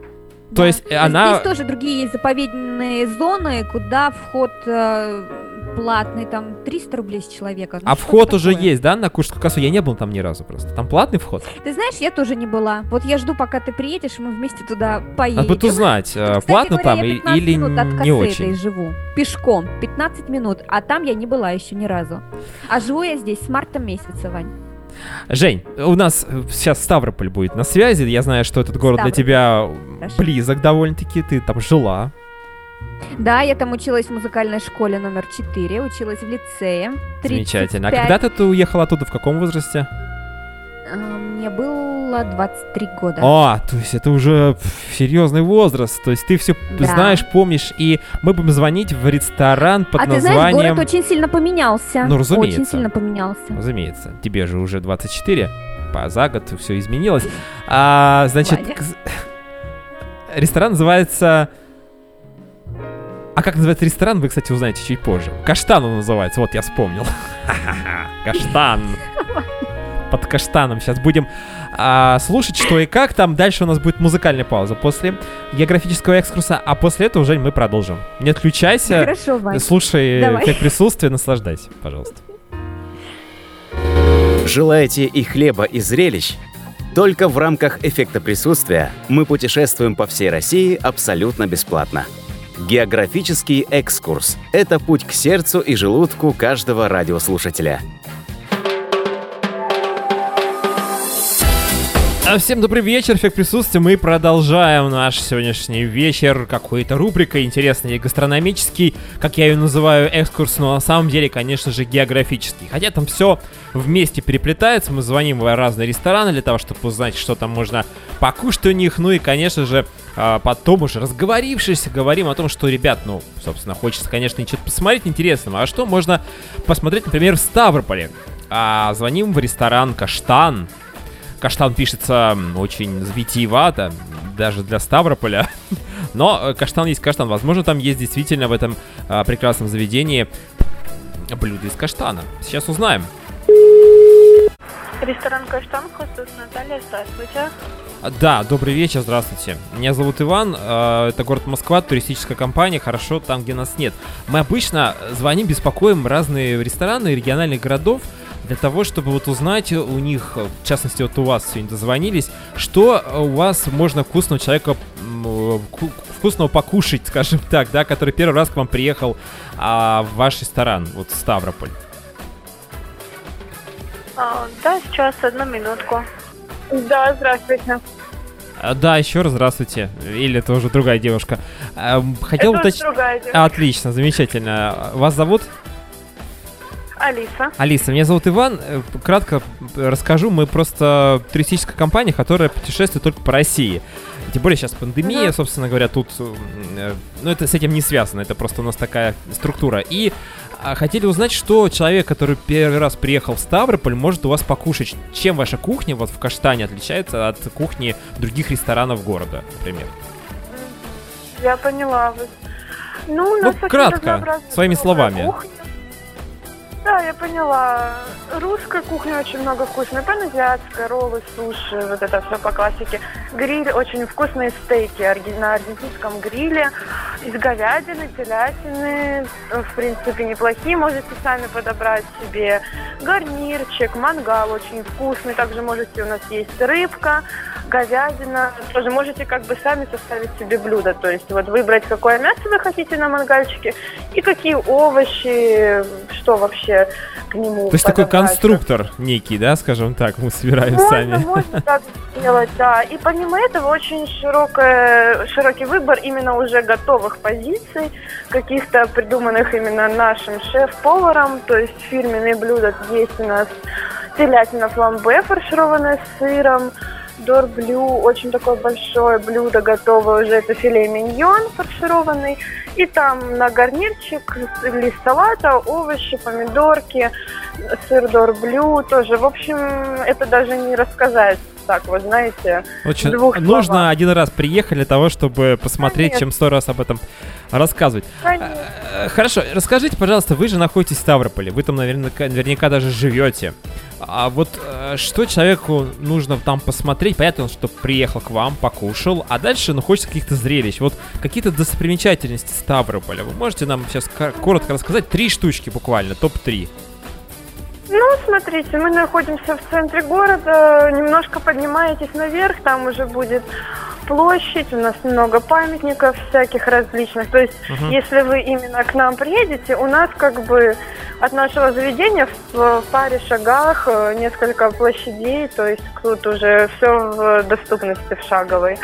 [SPEAKER 2] То
[SPEAKER 3] да.
[SPEAKER 2] есть она-
[SPEAKER 3] Здесь тоже другие заповедные зоны, куда вход э, платный, там 300 рублей с человека. Ну,
[SPEAKER 2] А вход уже
[SPEAKER 3] такое?
[SPEAKER 2] есть, да, на Курскую косу? Я не был там ни разу просто. Там платный вход?
[SPEAKER 3] Ты знаешь, я тоже не была. Вот я жду, пока ты приедешь, и мы вместе туда поедем.
[SPEAKER 2] Надо будет узнать, э,
[SPEAKER 3] Кстати
[SPEAKER 2] платно
[SPEAKER 3] говоря,
[SPEAKER 2] там
[SPEAKER 3] я
[SPEAKER 2] и-
[SPEAKER 3] 15
[SPEAKER 2] или
[SPEAKER 3] минут от косы
[SPEAKER 2] не очень.
[SPEAKER 3] живу. Пешком. 15 минут. А там я не была еще ни разу. А живу я здесь с марта месяца, Вань.
[SPEAKER 2] Жень, у нас э, сейчас Ставрополь будет на связи. Я знаю, что этот город для
[SPEAKER 3] Ставрополь.
[SPEAKER 2] тебя
[SPEAKER 3] Хорошо.
[SPEAKER 2] близок довольно-таки. Ты там жила.
[SPEAKER 3] Да, я там училась в музыкальной школе номер 4, училась в лицее. 35.
[SPEAKER 2] Замечательно. А когда ты, ты уехала оттуда? В каком возрасте?
[SPEAKER 3] А, Мне было 23 года.
[SPEAKER 2] А, то есть это уже серьезный возраст. То есть ты все
[SPEAKER 3] Да.
[SPEAKER 2] знаешь, помнишь, и мы будем звонить в ресторан под
[SPEAKER 3] а ты знаешь,
[SPEAKER 2] названием...
[SPEAKER 3] город очень сильно поменялся.
[SPEAKER 2] Ну, разумеется.
[SPEAKER 3] Очень сильно поменялся.
[SPEAKER 2] Разумеется, тебе же уже 24, по за год все изменилось. А, значит,
[SPEAKER 3] Ваня.
[SPEAKER 2] ресторан называется... А как называется ресторан, вы, кстати, узнаете чуть позже. Каштан он называется, вот я вспомнил. Каштан. Под каштаном сейчас будем а, слушать, что и как. Там дальше у нас будет музыкальная пауза после географического экскурса, а после этого, Жень, мы продолжим. Не отключайся,
[SPEAKER 3] Хорошо, Вань.
[SPEAKER 2] слушай
[SPEAKER 3] Давай.
[SPEAKER 2] эффект присутствия, наслаждайся, пожалуйста.
[SPEAKER 1] Желаете и хлеба, и зрелищ? Только в рамках эффекта присутствия мы путешествуем по всей России абсолютно бесплатно. Географический экскурс – это путь к сердцу и желудку каждого радиослушателя.
[SPEAKER 2] А Всем добрый вечер, эффект присутствия. Мы продолжаем наш сегодняшний вечер какой-то рубрикой интересный гастрономический, как я ее называю, экскурс, но на самом деле, конечно же, географический. Хотя там все вместе переплетается, мы звоним в разные рестораны для того, чтобы узнать, что там можно покушать у них, ну и, конечно же, а, потом уже разговорившись, говорим о том, что, ребят, ну, собственно, хочется, конечно, что-то посмотреть интересного, а что можно посмотреть, например, в Ставрополе. А, звоним в ресторан «Каштан», Каштан пишется очень витиевато, даже для Ставрополя. Но э, каштан есть каштан. Возможно, там есть действительно в этом а, прекрасном заведении блюдо из каштана. Сейчас узнаем.
[SPEAKER 4] Ресторан Каштан, хостес Наталья, здравствуйте.
[SPEAKER 2] Да, добрый вечер, здравствуйте. Меня зовут Иван, э, это город Москва, туристическая компания, хорошо там, где нас нет. Мы обычно звоним, беспокоим разные рестораны региональных городов для того, чтобы вот узнать у них, э, в частности, вот у вас сегодня дозвонились, что э, у вас можно вкусного человека, э, ку- вкусного покушать, скажем так, да, который первый раз к вам приехал а, в ваш ресторан, вот в Ставрополь.
[SPEAKER 4] А, да, сейчас, одну минутку. Да, здравствуйте.
[SPEAKER 2] А, Да, еще раз здравствуйте. Или это уже другая девушка. Эм, Хотел
[SPEAKER 4] Это
[SPEAKER 2] уточнить...
[SPEAKER 4] другая девушка.
[SPEAKER 2] Отлично, замечательно. Вас зовут?
[SPEAKER 4] Алиса.
[SPEAKER 2] Алиса, меня зовут Иван. Э, Кратко расскажу, мы просто туристическая компания, которая путешествует только по России. Тем более сейчас пандемия,
[SPEAKER 4] Мгм.
[SPEAKER 2] собственно говоря, тут, э, ну это с этим не связано, это просто у нас такая структура. И а, хотели узнать, что человек, который первый раз приехал в Ставрополь, может у вас покушать. Чем ваша кухня вот в Каштане отличается от кухни других ресторанов города, например?
[SPEAKER 4] Я поняла. Ну,
[SPEAKER 2] Ну, кратко, своими словами.
[SPEAKER 4] кухни. Да, я поняла. Русской кухни очень много вкусной. Паназиатская, роллы, суши, вот это все по классике. Гриль, очень вкусные стейки на аргентинском гриле. Из говядины, телятины, э, в принципе, неплохие. Можете сами подобрать себе гарнирчик, мангал очень вкусный. Также можете, у нас есть рыбка, говядина. Тоже можете как бы сами составить себе блюдо. То есть вот выбрать, какое мясо вы хотите на мангальчике и какие овощи, что вообще к нему
[SPEAKER 2] То есть такой конструктор некий, да, скажем так, мы собираем
[SPEAKER 4] Можно,
[SPEAKER 2] сами.
[SPEAKER 4] можно так сделать, да. И помимо этого очень широкая, широкий выбор именно уже готовых позиций, каких-то придуманных именно нашим шеф-поваром, то есть фирменные блюда есть у нас телятина фламбе, фаршированная с сыром, дорблю, очень такое большое блюдо готовое уже, это филе миньон фаршированный, и там на гарнирчик лист салата, овощи, помидорки, сыр дорблю тоже. В общем, это даже не рассказать так, вы знаете.
[SPEAKER 2] Очень
[SPEAKER 4] двух
[SPEAKER 2] нужно
[SPEAKER 4] словах.
[SPEAKER 2] один раз приехать для того, чтобы посмотреть,
[SPEAKER 4] Конечно.
[SPEAKER 2] чем сто раз об этом рассказывать.
[SPEAKER 4] Конечно.
[SPEAKER 2] Э, Хорошо, расскажите, пожалуйста, вы же находитесь в Ставрополе, вы там наверняка, наверняка даже живете. А вот э, что человеку нужно там посмотреть? Понятно, что приехал к вам, покушал, а дальше, ну, хочется каких-то зрелищ. Вот какие-то достопримечательности Ставрополя. Вы можете нам сейчас коротко рассказать? Три штучки буквально, топ-3.
[SPEAKER 4] Ну, смотрите, мы находимся в центре города, немножко поднимаетесь наверх, там уже будет площадь, у нас много памятников всяких различных. То есть,
[SPEAKER 2] Мгм.
[SPEAKER 4] если вы именно к нам приедете, у нас как бы от нашего заведения в паре шагах э, несколько площадей, то есть тут уже все в доступности в шаговой.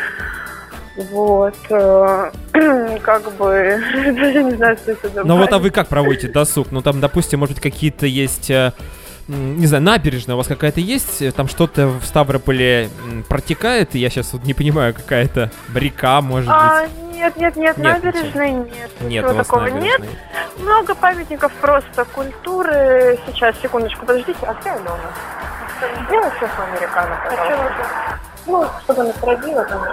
[SPEAKER 4] Вот, э, как бы, даже не знаю, что это
[SPEAKER 2] Ну вот, а вы как проводите досуг? Ну там, допустим, может быть, какие-то есть э, не знаю, набережная у вас какая-то есть? Там что-то в Ставрополе протекает? Я сейчас вот не понимаю, какая-то река, может
[SPEAKER 4] а,
[SPEAKER 2] быть?
[SPEAKER 4] Нет, нет, нет, нет набережной нет.
[SPEAKER 2] Нет, у вас
[SPEAKER 4] такого нет. Много памятников просто культуры. Сейчас, секундочку, подождите, а где Алена? Сделай все американо, пожалуйста. Ну, чтобы она сродила там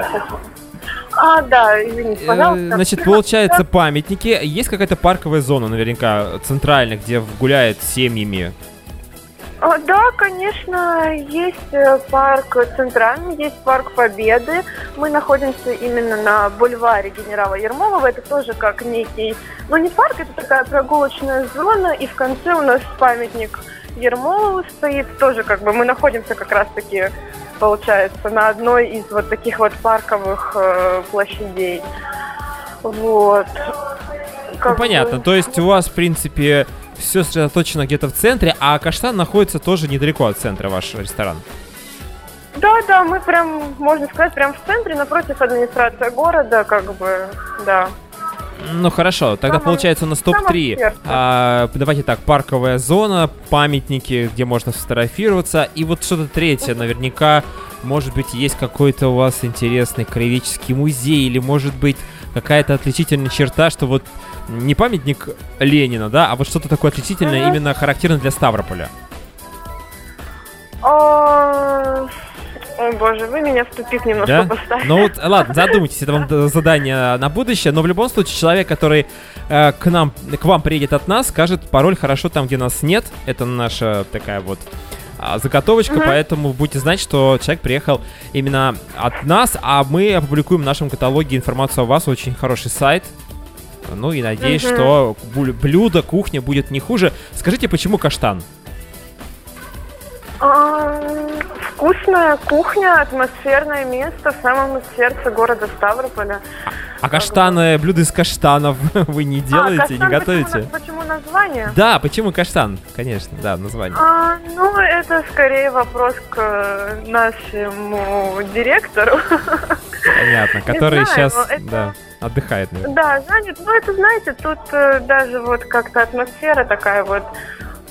[SPEAKER 4] а, да, извините, э, пожалуйста.
[SPEAKER 2] Значит, получается, памятники. Есть какая-то парковая зона, наверняка, центральная, где гуляют семьями
[SPEAKER 4] а, да, конечно, есть э, парк Центральный, есть парк Победы. Мы находимся именно на бульваре генерала Ермолова. Это тоже как некий, ну не парк, это такая прогулочная зона. И в конце у нас памятник Ермолову стоит. Тоже как бы мы находимся как раз-таки, получается, на одной из вот таких вот парковых э, площадей. Вот.
[SPEAKER 2] Как ну, понятно. Бы... То есть у вас, в принципе, все сосредоточено где-то в центре, а Каштан находится тоже недалеко от центра, ваш ресторан.
[SPEAKER 4] Да, да, мы прям, можно сказать, прям в центре, напротив администрации города, как бы, да.
[SPEAKER 2] Ну хорошо, тогда Самое, получается у нас топ-3. А, давайте так, парковая зона, памятники, где можно сфотографироваться, и вот что-то третье, наверняка, может быть, есть какой-то у вас интересный краеведческий музей, или может быть какая-то отличительная черта, что вот не памятник Ленина, да, а вот что-то такое отличительное, именно характерно для Ставрополя.
[SPEAKER 4] Боже, вы меня в тупик немножко да? поставили.
[SPEAKER 2] Ну вот, ладно, задумайтесь, это вам задание на будущее, но в любом случае человек, который э, к нам, к вам приедет от нас, скажет пароль хорошо там, где нас нет. Это наша такая вот а, заготовочка, uh-huh. поэтому будете знать, что человек приехал именно от нас, а мы опубликуем в нашем каталоге информацию о вас, очень хороший сайт, ну и надеюсь, угу. что блюдо, кухня будет не хуже. Скажите, почему каштан?
[SPEAKER 4] А, вкусная кухня, атмосферное место в самом сердце города Ставрополя.
[SPEAKER 2] А каштаны, блюда из каштанов вы не а, делаете, а, каштан, не готовите?
[SPEAKER 4] Почему, почему название?
[SPEAKER 2] Да, почему каштан? Конечно, да, название.
[SPEAKER 4] А, ну, это скорее вопрос к нашему директору.
[SPEAKER 2] Понятно, который знаю, сейчас это... да, отдыхает.
[SPEAKER 4] Наверное. Да, занят. Ну, это, знаете, тут э, даже вот как-то атмосфера такая вот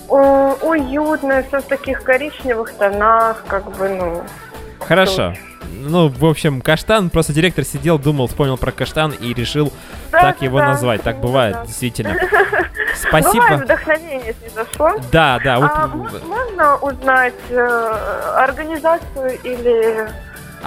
[SPEAKER 4] уютная, все в таких коричневых тонах, как бы, ну...
[SPEAKER 2] Хорошо. Тут ну, в общем, каштан, просто директор сидел, думал, вспомнил про каштан и решил да, так его да, назвать. Так бывает, да. действительно. Спасибо. Бывает
[SPEAKER 4] вдохновение снизошло.
[SPEAKER 2] Да, да.
[SPEAKER 4] А, можно узнать э, организацию или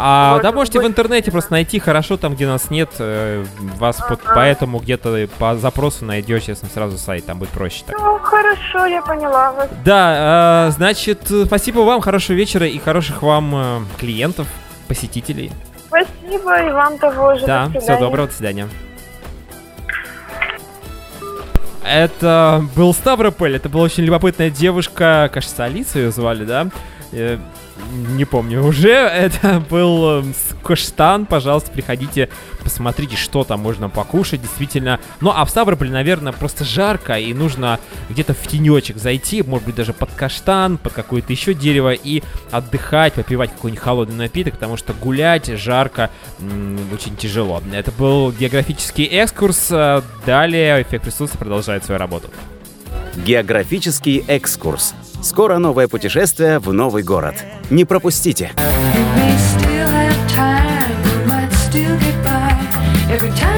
[SPEAKER 2] а вот, да, можете в интернете просто найти хорошо там, где нас нет. Э, вас ага. под, поэтому где-то по запросу найдете, если сразу сайт, там будет проще. Так.
[SPEAKER 4] Ну, хорошо, я поняла вас.
[SPEAKER 2] Да, э, значит, спасибо вам, хорошего вечера и хороших вам э, клиентов посетителей.
[SPEAKER 4] Спасибо, и вам того же.
[SPEAKER 2] Да, до всего доброго, до свидания. Это был Ставрополь, это была очень любопытная девушка, кажется, Алиса ее звали, да? Не помню уже. Это был эм, Каштан. Пожалуйста, приходите, посмотрите, что там можно покушать. Действительно. Ну, а в Ставрополе, наверное, просто жарко, и нужно где-то в тенечек зайти, может быть, даже под каштан, под какое-то еще дерево, и отдыхать, попивать какой-нибудь холодный напиток, потому что гулять жарко очень тяжело. Это был географический экскурс. Далее эффект присутствия продолжает свою работу.
[SPEAKER 1] Географический экскурс. Скоро новое путешествие в новый город. Не пропустите! Every time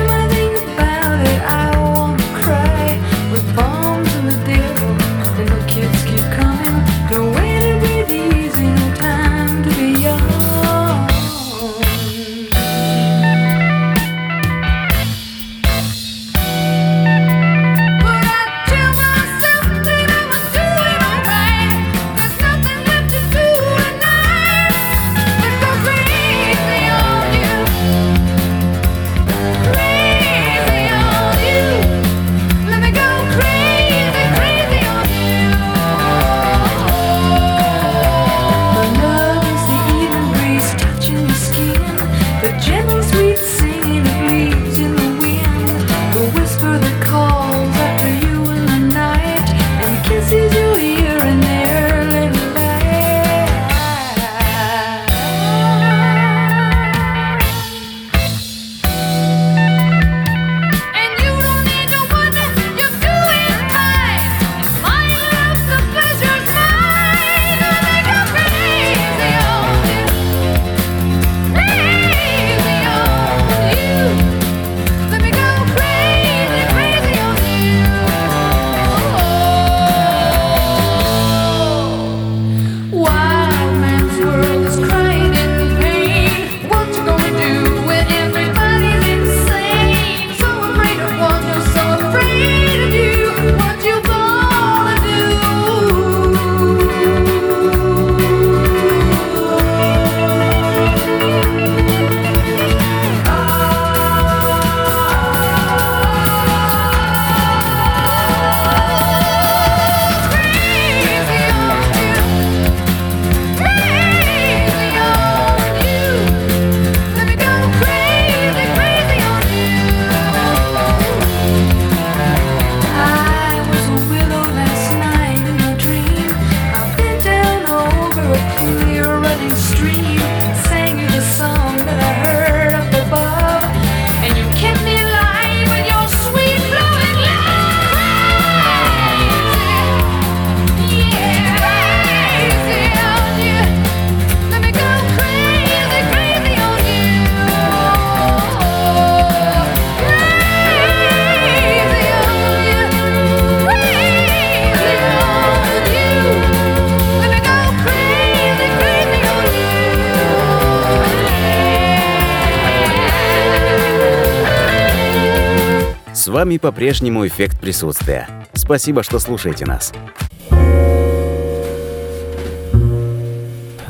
[SPEAKER 1] вами по-прежнему эффект присутствия. Спасибо, что слушаете нас.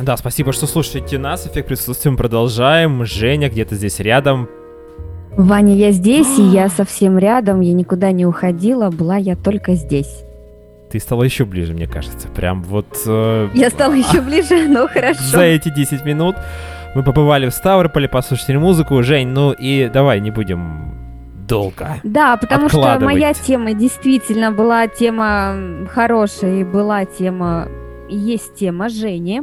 [SPEAKER 2] Да, спасибо, что слушаете нас. Эффект присутствия мы продолжаем. Женя где-то здесь рядом.
[SPEAKER 3] Ваня, я здесь, и я совсем рядом, я никуда не уходила, была я только здесь.
[SPEAKER 2] Ты стала еще ближе, мне кажется. Прям вот... Э,
[SPEAKER 3] Я стала еще ближе, но хорошо.
[SPEAKER 2] за эти 10 минут мы побывали в Ставрополе, послушали музыку. Жень, ну и давай не будем долго.
[SPEAKER 3] Да, потому что моя тема действительно была тема хорошая, и была тема, есть тема Жени.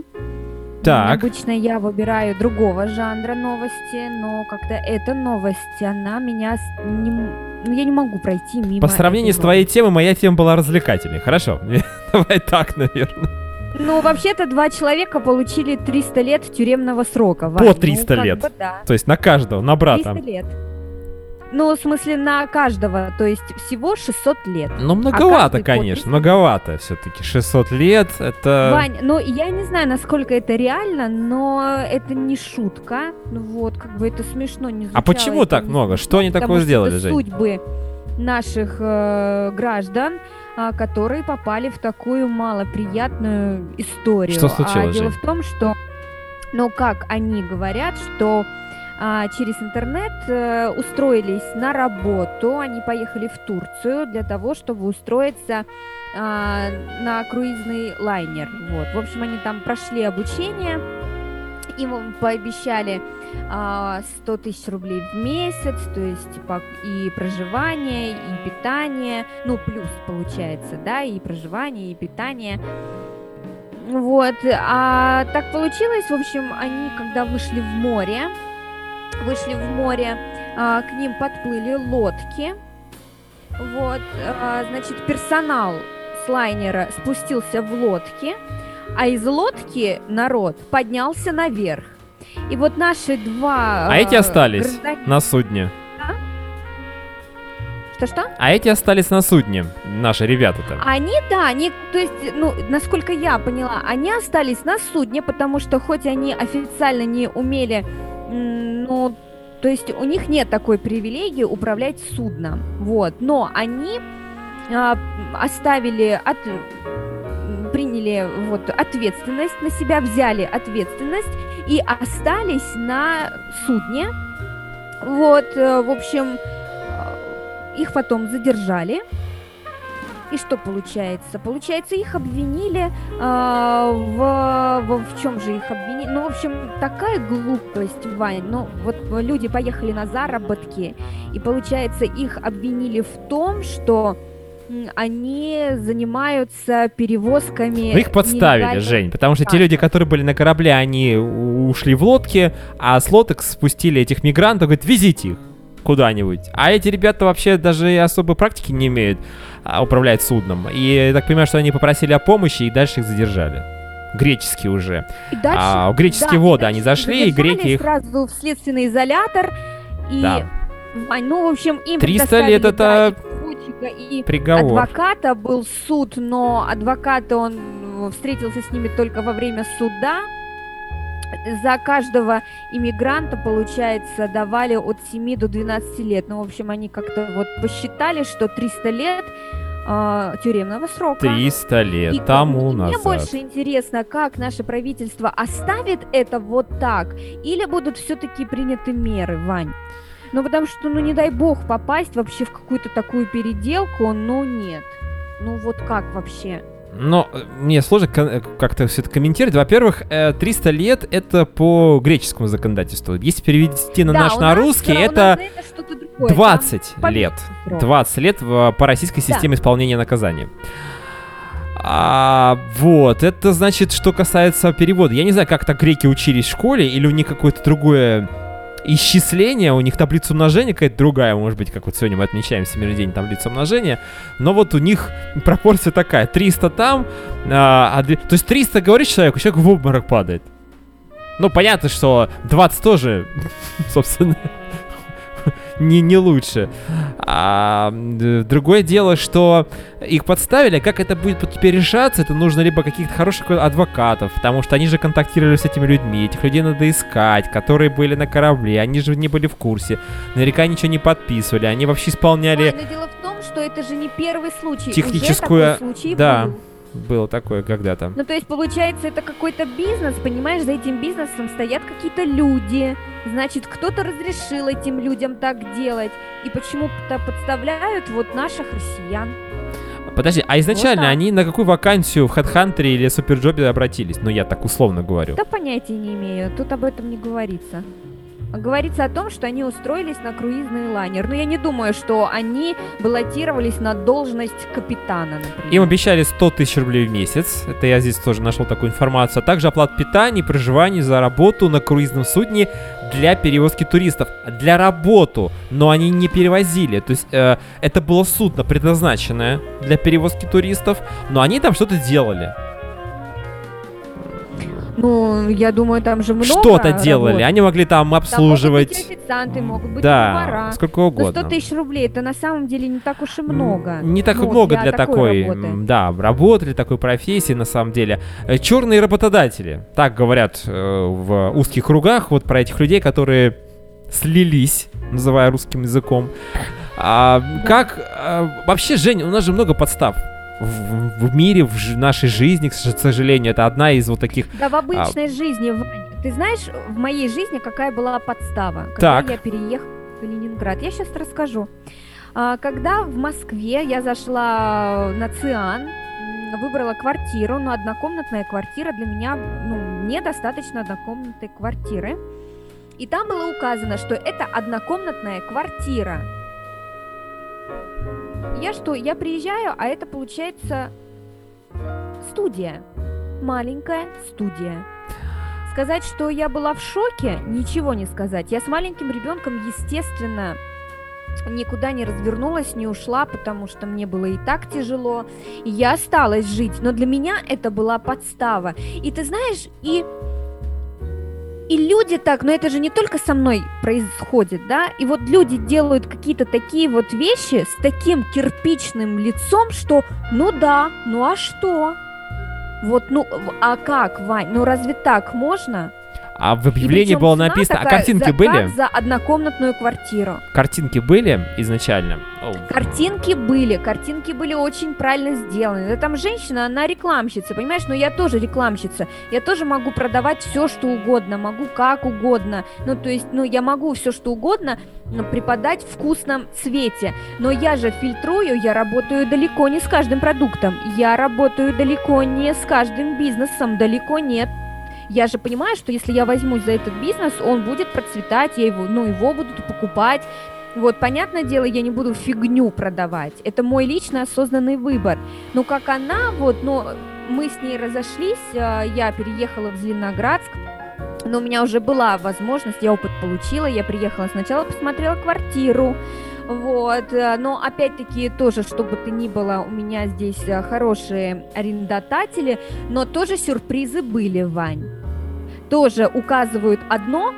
[SPEAKER 2] Так.
[SPEAKER 3] Обычно я выбираю другого жанра новости, но когда эта новость, она меня с- не, ну, я не могу пройти мимо.
[SPEAKER 2] По сравнению с
[SPEAKER 3] этой
[SPEAKER 2] твоей темой, моя тема была развлекательной. Хорошо, давай так, наверное.
[SPEAKER 3] Ну, вообще-то два человека получили 300 лет тюремного срока. Вань.
[SPEAKER 2] По
[SPEAKER 3] Ну,
[SPEAKER 2] 300
[SPEAKER 3] как
[SPEAKER 2] лет.
[SPEAKER 3] бы да.
[SPEAKER 2] То есть на каждого, на
[SPEAKER 3] 300
[SPEAKER 2] брата.
[SPEAKER 3] лет. Ну, в смысле, на каждого, то есть всего 600 лет.
[SPEAKER 2] Ну, многовато,
[SPEAKER 3] каждый по
[SPEAKER 2] конечно,
[SPEAKER 3] 300
[SPEAKER 2] многовато все-таки. 600 лет, это...
[SPEAKER 3] Вань, ну я не знаю, насколько это реально, но это не шутка. Ну Вот, как бы это смешно не
[SPEAKER 2] А
[SPEAKER 3] звучало,
[SPEAKER 2] почему
[SPEAKER 3] это
[SPEAKER 2] так
[SPEAKER 3] не
[SPEAKER 2] много? Что они такое сделали, Жень?
[SPEAKER 3] судьбы наших э, граждан, а, которые попали в такую малоприятную историю.
[SPEAKER 2] Что случилось,
[SPEAKER 3] а дело
[SPEAKER 2] Жень?
[SPEAKER 3] в том, что, ну как они говорят, что а, через интернет э, устроились на работу, они поехали в Турцию для того, чтобы устроиться а, на круизный лайнер. Вот. В общем, они там прошли обучение, им пообещали а, 100 тысяч рублей в месяц, то есть типа и проживание, и питание, ну плюс получается, да, и проживание, и питание. Вот, а так получилось, в общем, они когда вышли в море, вышли в море, а, к ним подплыли лодки, вот, а, значит, персонал с лайнера спустился в лодки, а из лодки народ поднялся наверх. И вот наши два...
[SPEAKER 2] А эти
[SPEAKER 3] э,
[SPEAKER 2] остались
[SPEAKER 3] граждани-
[SPEAKER 2] на судне.
[SPEAKER 3] Что-что?
[SPEAKER 2] А эти остались на судне, наши ребята-то.
[SPEAKER 3] Они, да, они, то есть, ну, насколько я поняла, они остались на судне, потому что хоть они официально не умели, ну, то есть у них нет такой привилегии управлять судном, вот, но они а, оставили, от, приняли вот ответственность на себя, взяли ответственность и остались на судне, вот, э, в общем, их потом задержали, и что получается? Получается, их обвинили а, в, в, в чем же их обвинили? Ну, в общем, такая глупость, Вань. Ну, вот люди поехали на заработки, и получается, их обвинили в том, что они занимаются перевозками.
[SPEAKER 2] Ну, их подставили,
[SPEAKER 3] нелегальных-
[SPEAKER 2] Жень, потому что те
[SPEAKER 3] Да.
[SPEAKER 2] люди, которые были на корабле, они ушли в лодке, а с лодок спустили этих мигрантов, говорят, везите их куда-нибудь. А эти ребята вообще даже особой практики не имеют а, управлять судном. И я так понимаю, что они попросили о помощи, и дальше их задержали. Греческие уже.
[SPEAKER 3] И дальше-
[SPEAKER 2] А греческие
[SPEAKER 3] да,
[SPEAKER 2] воды они зашли, и греки их...
[SPEAKER 3] сразу в следственный изолятор. И,
[SPEAKER 2] Да.
[SPEAKER 3] Ну, в общем, им
[SPEAKER 2] 300 лет
[SPEAKER 3] предоставили, да,
[SPEAKER 2] это
[SPEAKER 3] и
[SPEAKER 2] Приговор.
[SPEAKER 3] адвоката был суд, но адвоката он м, встретился с ними только во время суда. За каждого иммигранта, получается, давали от 7 до 12 лет. Ну, в общем, они как-то вот посчитали, что 300 лет а, тюремного срока.
[SPEAKER 2] 300 лет
[SPEAKER 3] И
[SPEAKER 2] тому
[SPEAKER 3] мне
[SPEAKER 2] назад.
[SPEAKER 3] больше интересно, как наше правительство оставит это вот так, или будут все-таки приняты меры, Вань? Ну, потому что, ну, не дай бог попасть вообще в какую-то такую переделку, ну, нет. Ну, вот как вообще?
[SPEAKER 2] Но э, мне сложно э, как-то все это комментировать. Во-первых, э, 300 лет это по греческому законодательству. Если перевести на
[SPEAKER 3] Да,
[SPEAKER 2] наш на русский,
[SPEAKER 3] э,
[SPEAKER 2] это
[SPEAKER 3] это что-то другое, там
[SPEAKER 2] 20
[SPEAKER 3] по
[SPEAKER 2] лет.
[SPEAKER 3] срок.
[SPEAKER 2] 20 лет по российской системе исполнения наказания. А, вот, это значит, что касается перевода. Я не знаю, как так греки учились в школе, или у них какое-то другое исчисление, у них таблица умножения какая-то другая, может быть, как вот сегодня мы отмечаем Всемирный день таблицы умножения, но вот у них пропорция такая, 300 там, а, а то есть 300 говоришь человеку, человек в обморок падает. Ну, понятно, что 20 тоже, собственно, не, не лучше. А другое дело, что их подставили, как это будет теперь решаться, это нужно либо каких-то хороших адвокатов, потому что они же контактировали с этими людьми, этих людей надо искать, которые были на корабле, они же не были в курсе, наверняка ничего не подписывали, они вообще исполняли...
[SPEAKER 3] Но дело в том, что это же не первый случай.
[SPEAKER 2] Техническую...
[SPEAKER 3] Уже такой случай
[SPEAKER 2] да.
[SPEAKER 3] был.
[SPEAKER 2] Было такое когда-то.
[SPEAKER 3] Ну, то есть, получается, это какой-то бизнес, понимаешь, за этим бизнесом стоят какие-то люди. Значит, кто-то разрешил этим людям так делать. И почему-то подставляют вот наших россиян.
[SPEAKER 2] Подожди, а изначально
[SPEAKER 3] Вот так.
[SPEAKER 2] они на какую вакансию в HeadHunter или Суперджобе обратились? Ну, я так условно говорю.
[SPEAKER 3] Да понятия не имею, тут об этом не говорится. Говорится о том, что они устроились на круизный лайнер. Но я не думаю, что они баллотировались на должность капитана, например.
[SPEAKER 2] Им обещали 100 тысяч рублей в месяц. Это я здесь тоже нашел такую информацию. А также оплат питания проживания за работу на круизном судне для перевозки туристов. Для работу. Но они не перевозили. То есть э, это было судно, предназначенное для перевозки туристов. Но они там что-то делали.
[SPEAKER 3] Ну, я думаю, там же много
[SPEAKER 2] Что-то делали. Они могли там
[SPEAKER 3] Там могут быть
[SPEAKER 2] обслуживать.
[SPEAKER 3] официанты, могут быть
[SPEAKER 2] да,
[SPEAKER 3] повара.
[SPEAKER 2] сколько
[SPEAKER 3] Но
[SPEAKER 2] угодно.
[SPEAKER 3] 100 тысяч рублей, это на самом деле не так уж и много.
[SPEAKER 2] Не так
[SPEAKER 3] Ну,
[SPEAKER 2] много для, такой,
[SPEAKER 3] работы.
[SPEAKER 2] м, да, работы, для такой профессии, на самом деле. Черные работодатели, так говорят э, в узких кругах, вот про этих людей, которые слились, называя русским языком. А, как а, вообще, Жень, у нас же много подстав в, в мире, в ж- нашей жизни, к сожалению, это одна из вот таких.
[SPEAKER 3] Да в обычной жизни, Вань, ты знаешь, в моей жизни какая была подстава, когда
[SPEAKER 2] Так.
[SPEAKER 3] я переехала в Калининград? Я сейчас расскажу. А, Когда в Москве я зашла на Циан, выбрала квартиру, но однокомнатная квартира для меня, ну, недостаточно однокомнатной квартиры. И там было указано, что это однокомнатная квартира. Я что, я приезжаю, а это получается студия. Маленькая студия. Сказать, что я была в шоке, ничего не сказать. Я с маленьким ребенком, естественно, никуда не развернулась, не ушла, потому что мне было и так тяжело. И я осталась жить, но для меня это была подстава. И ты знаешь, и и люди так, но это же не только со мной происходит, да, и вот люди делают какие-то такие вот вещи с таким кирпичным лицом, что ну да, ну а что? Вот, ну, а как, Вань, ну разве так можно?
[SPEAKER 2] А в объявлении было написано, а
[SPEAKER 3] такая,
[SPEAKER 2] картинки
[SPEAKER 3] заказ
[SPEAKER 2] были?
[SPEAKER 3] за однокомнатную квартиру.
[SPEAKER 2] Картинки были изначально? О,
[SPEAKER 3] Картинки были, картинки были очень правильно сделаны. Да там женщина, она рекламщица, понимаешь? Но я тоже рекламщица. Я тоже могу продавать все, что угодно, могу как угодно. Ну, то есть, ну, я могу все, что угодно ну, преподать в вкусном цвете. Но я же фильтрую, я работаю далеко не с каждым продуктом. Я работаю далеко не с каждым бизнесом, далеко нет. Я же понимаю, что если я возьмусь за этот бизнес, он будет процветать, я его, ну, его будут покупать, вот, понятное дело, я не буду фигню продавать. Это мой личный осознанный выбор. Но как она, вот, но мы с ней разошлись, а, я переехала в Зеленоградск, но у меня уже была возможность, я опыт получила, я приехала сначала, посмотрела квартиру, вот, э, но опять-таки тоже, чтобы ты ни было, у меня здесь э, хорошие арендодатели, но тоже сюрпризы были, Вань. Тоже указывают одно,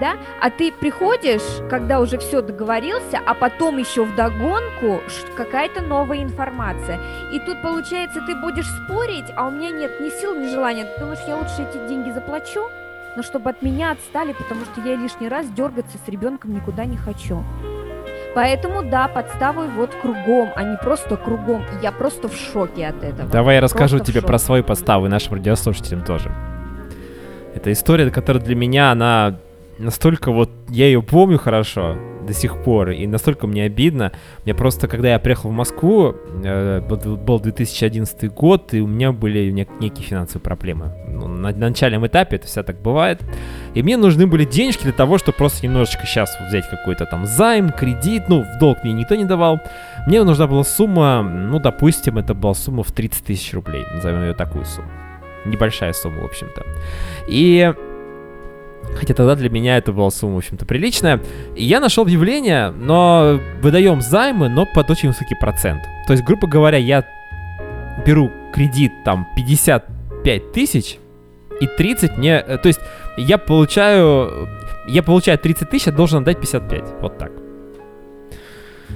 [SPEAKER 3] да, а ты приходишь, когда уже все договорился, а потом еще в догонку какая-то новая информация. И тут, получается, ты будешь спорить, а у меня нет ни сил, ни желания. Ты думаешь, я лучше эти деньги заплачу, но чтобы от меня отстали, потому что я лишний раз дергаться с ребенком никуда не хочу. Поэтому, да, подставы вот кругом, а не просто кругом. Я просто в шоке от этого.
[SPEAKER 2] Давай я расскажу
[SPEAKER 3] Просто
[SPEAKER 2] тебе про свою подставу и нашим радиослушателям тоже. Это история, которая для меня, она настолько вот, я ее помню хорошо до сих пор, и настолько мне обидно. Мне просто, когда я приехал в Москву, э, был был 2011 год, и у меня были нек- некие финансовые проблемы. Ну, на, на начальном этапе это вся так бывает. И мне нужны были денежки для того, чтобы просто немножечко сейчас взять какой-то там займ, кредит, ну, в долг мне никто не давал. Мне нужна была сумма, ну, допустим, это была сумма в 30 тысяч рублей, назовем ее такую сумму. Небольшая сумма, в общем-то. И Хотя тогда для меня это была сумма, в общем-то, приличная. И я нашел объявление, но выдаем займы, но под очень высокий процент. То есть, грубо говоря, я беру кредит там 55 тысяч, и 30 мне... э, То есть, я получаю... Я получаю 30 тысяч, а должен отдать 55. Вот так.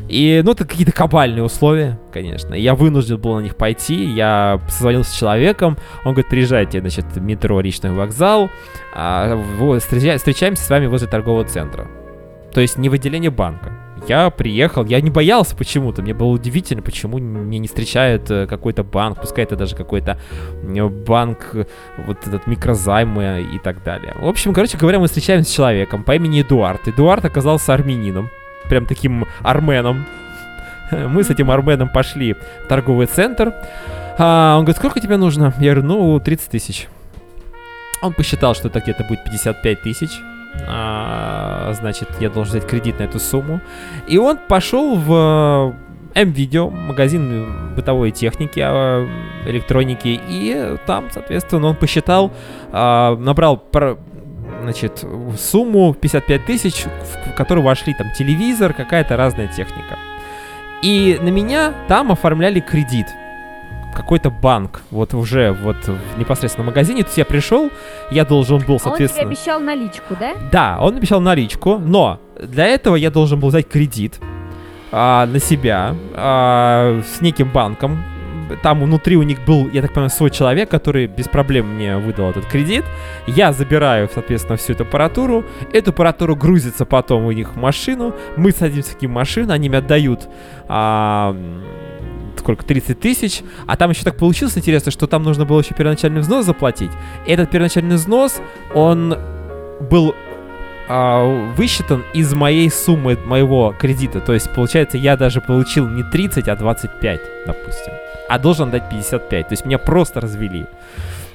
[SPEAKER 2] И, ну, это какие-то кабальные условия, конечно. Я вынужден был на них пойти. Я созвонился с человеком. Он говорит, приезжайте, значит, метро, Речной вокзал. А, вот, встречаемся с вами возле торгового центра. То есть не в отделении банка. Я приехал, я не боялся почему-то. Мне было удивительно, почему мне не встречают э, какой-то банк, пускай это даже какой-то банк, вот этот микрозаймы и так далее. В общем, короче говоря, мы встречаемся с человеком по имени Эдуард. Эдуард оказался армянином прям таким арменом. Мы с этим арменом пошли в торговый центр. А, он говорит, сколько тебе нужно? Я говорю, ну, 30 тысяч. Он посчитал, что это где-то будет 55 тысяч. А, значит, я должен взять кредит на эту сумму. И он пошел в М-Видео, магазин бытовой техники, а, электроники, и там, соответственно, он посчитал, а, набрал значит, сумму 55 тысяч, в которую вошли там телевизор, какая-то разная техника. И на меня там оформляли кредит. Какой-то банк, вот уже вот в непосредственно магазине. То есть я пришел, я должен был, соответственно...
[SPEAKER 3] он тебе обещал наличку, да?
[SPEAKER 2] Да, он обещал наличку, но для этого я должен был взять кредит а, на себя а, с неким банком, там внутри у них был, я так понимаю, свой человек, который без проблем мне выдал этот кредит. Я забираю, соответственно, всю эту аппаратуру. Эту аппаратуру грузится потом у них в машину. Мы садимся в машину, они мне отдают а, сколько, 30 тысяч. А там еще так получилось, интересно, что там нужно было еще первоначальный взнос заплатить. Этот первоначальный взнос, он был а, высчитан из моей суммы моего кредита. То есть, получается, я даже получил не 30, а 25, допустим а должен дать 55. То есть меня просто развели.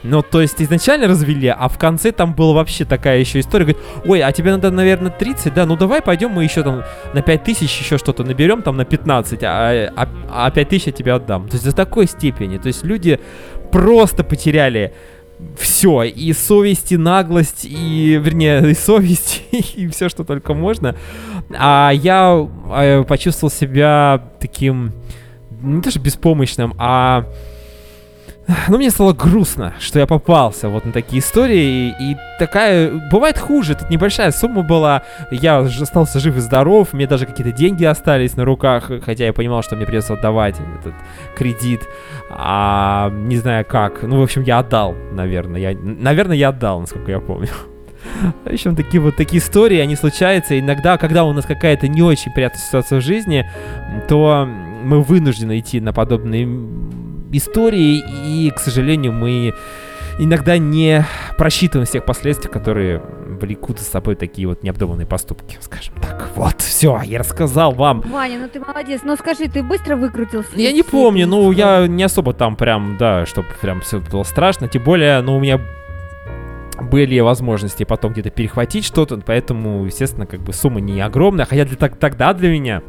[SPEAKER 2] Ну, то есть изначально развели, а в конце там была вообще такая еще история. Говорит, ой, а тебе надо, наверное, 30, да? Ну давай пойдем мы еще там на 5 тысяч еще что-то наберем, там на 15, а, а, а 5 тысяч я тебе отдам. То есть до такой степени. То есть люди просто потеряли все, и совесть, и наглость, и, вернее, и совесть, и все, что только можно. А я э, почувствовал себя таким не то что беспомощным, а... Ну, мне стало грустно, что я попался вот на такие истории, и такая... Бывает хуже, тут небольшая сумма была, я остался жив и здоров, мне даже какие-то деньги остались на руках, хотя я понимал, что мне придется отдавать этот кредит, а не знаю как. Ну, в общем, я отдал, наверное. Я, наверное, я отдал, насколько я помню. В общем, такие вот такие истории, они случаются иногда, когда у нас какая-то не очень приятная ситуация в жизни, то мы вынуждены идти на подобные истории, и, к сожалению, мы иногда не просчитываем всех последствий, которые влекут за собой такие вот необдуманные поступки, скажем так. Вот, все, я рассказал вам.
[SPEAKER 3] Ваня, ну ты молодец. Ну скажи, ты быстро выкрутился?
[SPEAKER 2] Я не помню, ну я не особо там прям, да, чтобы прям все было страшно. Тем более, ну у меня были возможности потом где-то перехватить что-то, поэтому, естественно, как бы сумма не огромная, хотя для, тогда для меня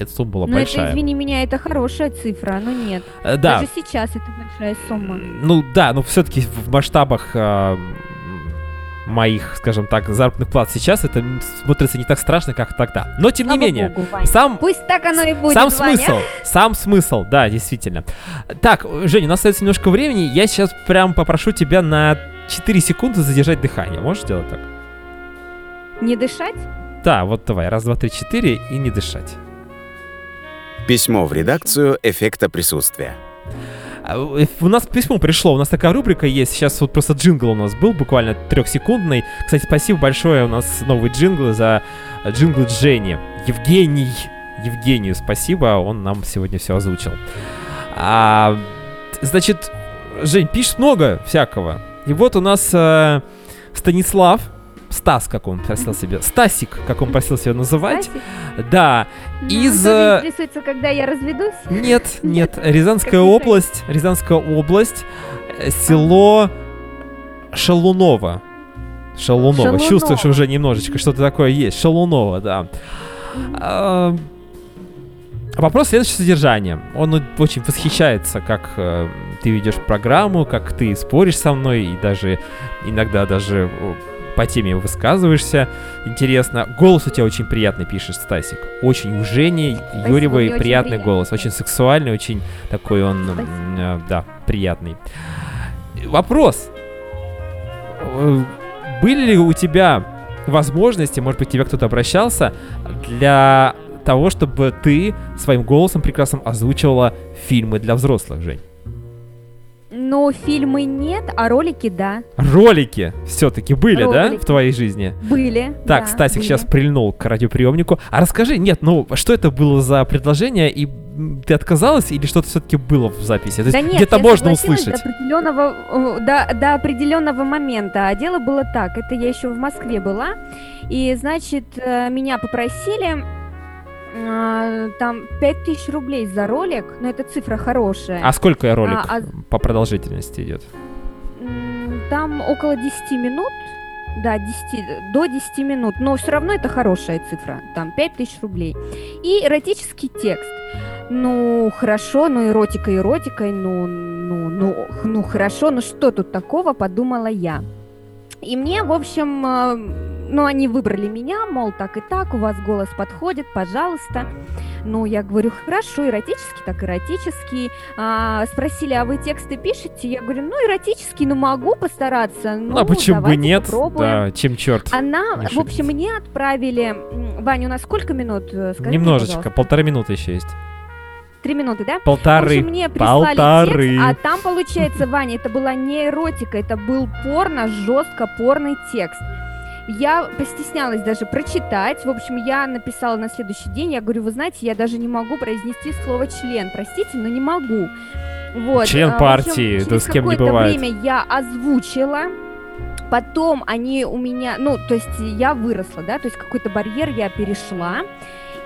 [SPEAKER 2] эта сумма была
[SPEAKER 3] но
[SPEAKER 2] большая.
[SPEAKER 3] это, извини меня, это хорошая цифра, но нет.
[SPEAKER 2] Э, да.
[SPEAKER 3] Даже сейчас это большая сумма.
[SPEAKER 2] Ну да, но все-таки в масштабах э, моих, скажем так, заработных плат сейчас это смотрится не так страшно, как тогда. Но тем Слава не менее,
[SPEAKER 3] Богу, Вань.
[SPEAKER 2] сам
[SPEAKER 3] пусть так оно и будет.
[SPEAKER 2] Сам
[SPEAKER 3] Ваня.
[SPEAKER 2] смысл, сам смысл, да, действительно. Так, Женя, у нас остается немножко времени. Я сейчас прям попрошу тебя на 4 секунды задержать дыхание. Можешь сделать так?
[SPEAKER 3] Не дышать?
[SPEAKER 2] Да, вот давай, раз, два, три, четыре и не дышать.
[SPEAKER 1] Письмо в редакцию эффекта присутствия.
[SPEAKER 2] А, э, у нас письмо пришло, у нас такая рубрика есть, сейчас вот просто джингл у нас был, буквально трехсекундный. Кстати, спасибо большое, у нас новый джингл за джингл Дженни. Евгений, Евгению спасибо, он нам сегодня все озвучил. А, значит, Жень, пишет много всякого. И вот у нас э, Станислав, Стас, как он просил себе, Стасик, как он просил себя называть. Стасик? Да.
[SPEAKER 3] Ну,
[SPEAKER 2] из...
[SPEAKER 3] Он интересуется, когда я разведусь?
[SPEAKER 2] Нет, нет. Рязанская область, Рязанская область, э, село Шалунова. Шалунова. Шалунова. Чувствуешь уже немножечко, что-то такое есть. Шалунова, да. А, вопрос следующего содержания. Он очень восхищается, как э, ты ведешь программу, как ты споришь со мной и даже иногда даже по теме высказываешься. Интересно. Голос у тебя очень приятный, пишет Стасик. Очень у Жени Спасибо, Юрьевой приятный голос. Очень сексуальный, очень такой он, э, да, приятный. Вопрос. Были ли у тебя возможности, может быть, к тебе кто-то обращался, для того, чтобы ты своим голосом прекрасным озвучивала фильмы для взрослых, Жень?
[SPEAKER 3] Но фильмы нет, а ролики да.
[SPEAKER 2] Ролики все-таки были, да,
[SPEAKER 3] Ролики.
[SPEAKER 2] в твоей жизни?
[SPEAKER 3] Были.
[SPEAKER 2] Так,
[SPEAKER 3] да,
[SPEAKER 2] Стасик
[SPEAKER 3] были.
[SPEAKER 2] сейчас прильнул к радиоприемнику. А расскажи, нет, ну что это было за предложение, и ты отказалась, или что-то все-таки было в записи?
[SPEAKER 3] Да нет,
[SPEAKER 2] где-то можно услышать.
[SPEAKER 3] До определенного, э, до, до определенного момента. А дело было так. Это я еще в Москве была. И, значит, э, меня попросили э, там 5000 рублей за ролик. Но это цифра хорошая.
[SPEAKER 2] А сколько ролик
[SPEAKER 3] А, а-
[SPEAKER 2] по продолжительности идет?
[SPEAKER 3] Там около 10 минут. Да, 10, до 10 минут. Но все равно это хорошая цифра. Там 5000 рублей. И эротический текст. Ну, хорошо, ну эротика эротикой, ну, ну, ну, ну хорошо, ну что тут такого, подумала я. И мне, в общем, э, ну, они выбрали меня, мол, так и так, у вас голос подходит, пожалуйста. Ну, я говорю, хорошо, эротический, так эротический. А, спросили, а вы тексты пишете? Я говорю, ну, эротический, ну, могу постараться. Ну,
[SPEAKER 2] а почему бы нет?
[SPEAKER 3] попробуем.
[SPEAKER 2] Да, чем черт.
[SPEAKER 3] Она, в общем, мне отправили... Ваня, у нас сколько минут? э, Скажи мне,
[SPEAKER 2] Немножечко,
[SPEAKER 3] пожалуйста.
[SPEAKER 2] полторы минуты еще есть.
[SPEAKER 3] Три минуты, да? В
[SPEAKER 2] Полторы.
[SPEAKER 3] общем, мне прислали
[SPEAKER 2] Полторы.
[SPEAKER 3] текст, а там, получается, Ваня, это была не эротика, это был порно, жестко порный текст. Я постеснялась даже прочитать. В общем, я написала на следующий день. Я говорю, вы знаете, я даже не могу произнести слово член. Простите, но не могу. Вот.
[SPEAKER 2] Член
[SPEAKER 3] а, в общем,
[SPEAKER 2] партии, да с кем не
[SPEAKER 3] какое-то
[SPEAKER 2] бывает.
[SPEAKER 3] время я озвучила. Потом они у меня, ну, то есть я выросла, да, то есть какой-то барьер я перешла.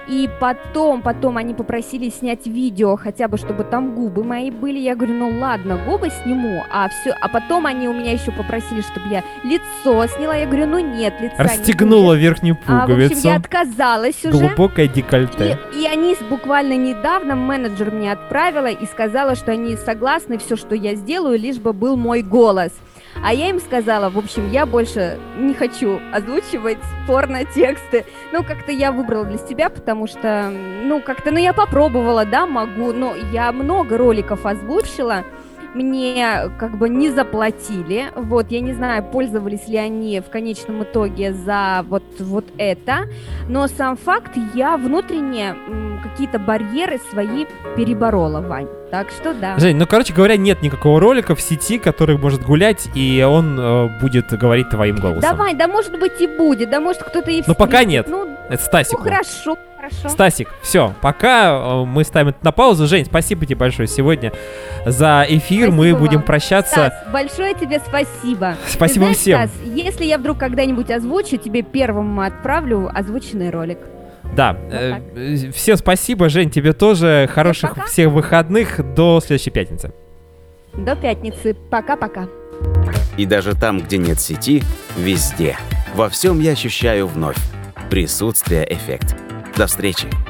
[SPEAKER 3] И потом, потом они попросили снять видео, хотя бы, чтобы там губы мои были. Я говорю, ну ладно, губы сниму, а все, а потом они у меня еще попросили, чтобы я лицо сняла. Я говорю, ну нет, лица не
[SPEAKER 2] Расстегнула
[SPEAKER 3] будет.
[SPEAKER 2] верхнюю
[SPEAKER 3] А, в общем,
[SPEAKER 2] пуговицу.
[SPEAKER 3] я отказалась уже.
[SPEAKER 2] Глубокое декольте.
[SPEAKER 3] И, и они буквально недавно менеджер мне отправила и сказала, что они согласны все, что я сделаю, лишь бы был мой голос. А я им сказала, в общем, я больше не хочу озвучивать порно-тексты. Ну, как-то я выбрала для себя, потому что, ну, как-то, ну, я попробовала, да, могу, но я много роликов озвучила, мне как бы не заплатили, вот, я не знаю, пользовались ли они в конечном итоге за вот, вот это, но сам факт, я внутренне какие-то барьеры свои переборола, Вань, так что да.
[SPEAKER 2] Жень, ну, короче говоря, нет никакого ролика в сети, который может гулять, и он э, будет говорить твоим голосом.
[SPEAKER 3] Давай, да может быть и будет, да может кто-то и
[SPEAKER 2] Ну, пока нет.
[SPEAKER 3] Ну,
[SPEAKER 2] Это
[SPEAKER 3] ну
[SPEAKER 2] Стасику.
[SPEAKER 3] хорошо, хорошо.
[SPEAKER 2] Стасик, все, пока э, мы ставим это на паузу. Жень, спасибо тебе большое сегодня за эфир. мы
[SPEAKER 3] Спасибо
[SPEAKER 2] будем
[SPEAKER 3] вам.
[SPEAKER 2] прощаться.
[SPEAKER 3] Стас, большое тебе спасибо.
[SPEAKER 2] Спасибо
[SPEAKER 3] Ты знаешь,
[SPEAKER 2] всем.
[SPEAKER 3] Стас, если я вдруг когда-нибудь озвучу, тебе первым отправлю озвученный ролик.
[SPEAKER 2] Да, э, э, всем спасибо, Жень, тебе тоже хороших
[SPEAKER 3] пока.
[SPEAKER 2] всех выходных до следующей пятницы.
[SPEAKER 3] До пятницы. Пока-пока.
[SPEAKER 1] И даже там, где нет сети, везде. Во всем я ощущаю вновь. Присутствие эффект. До встречи.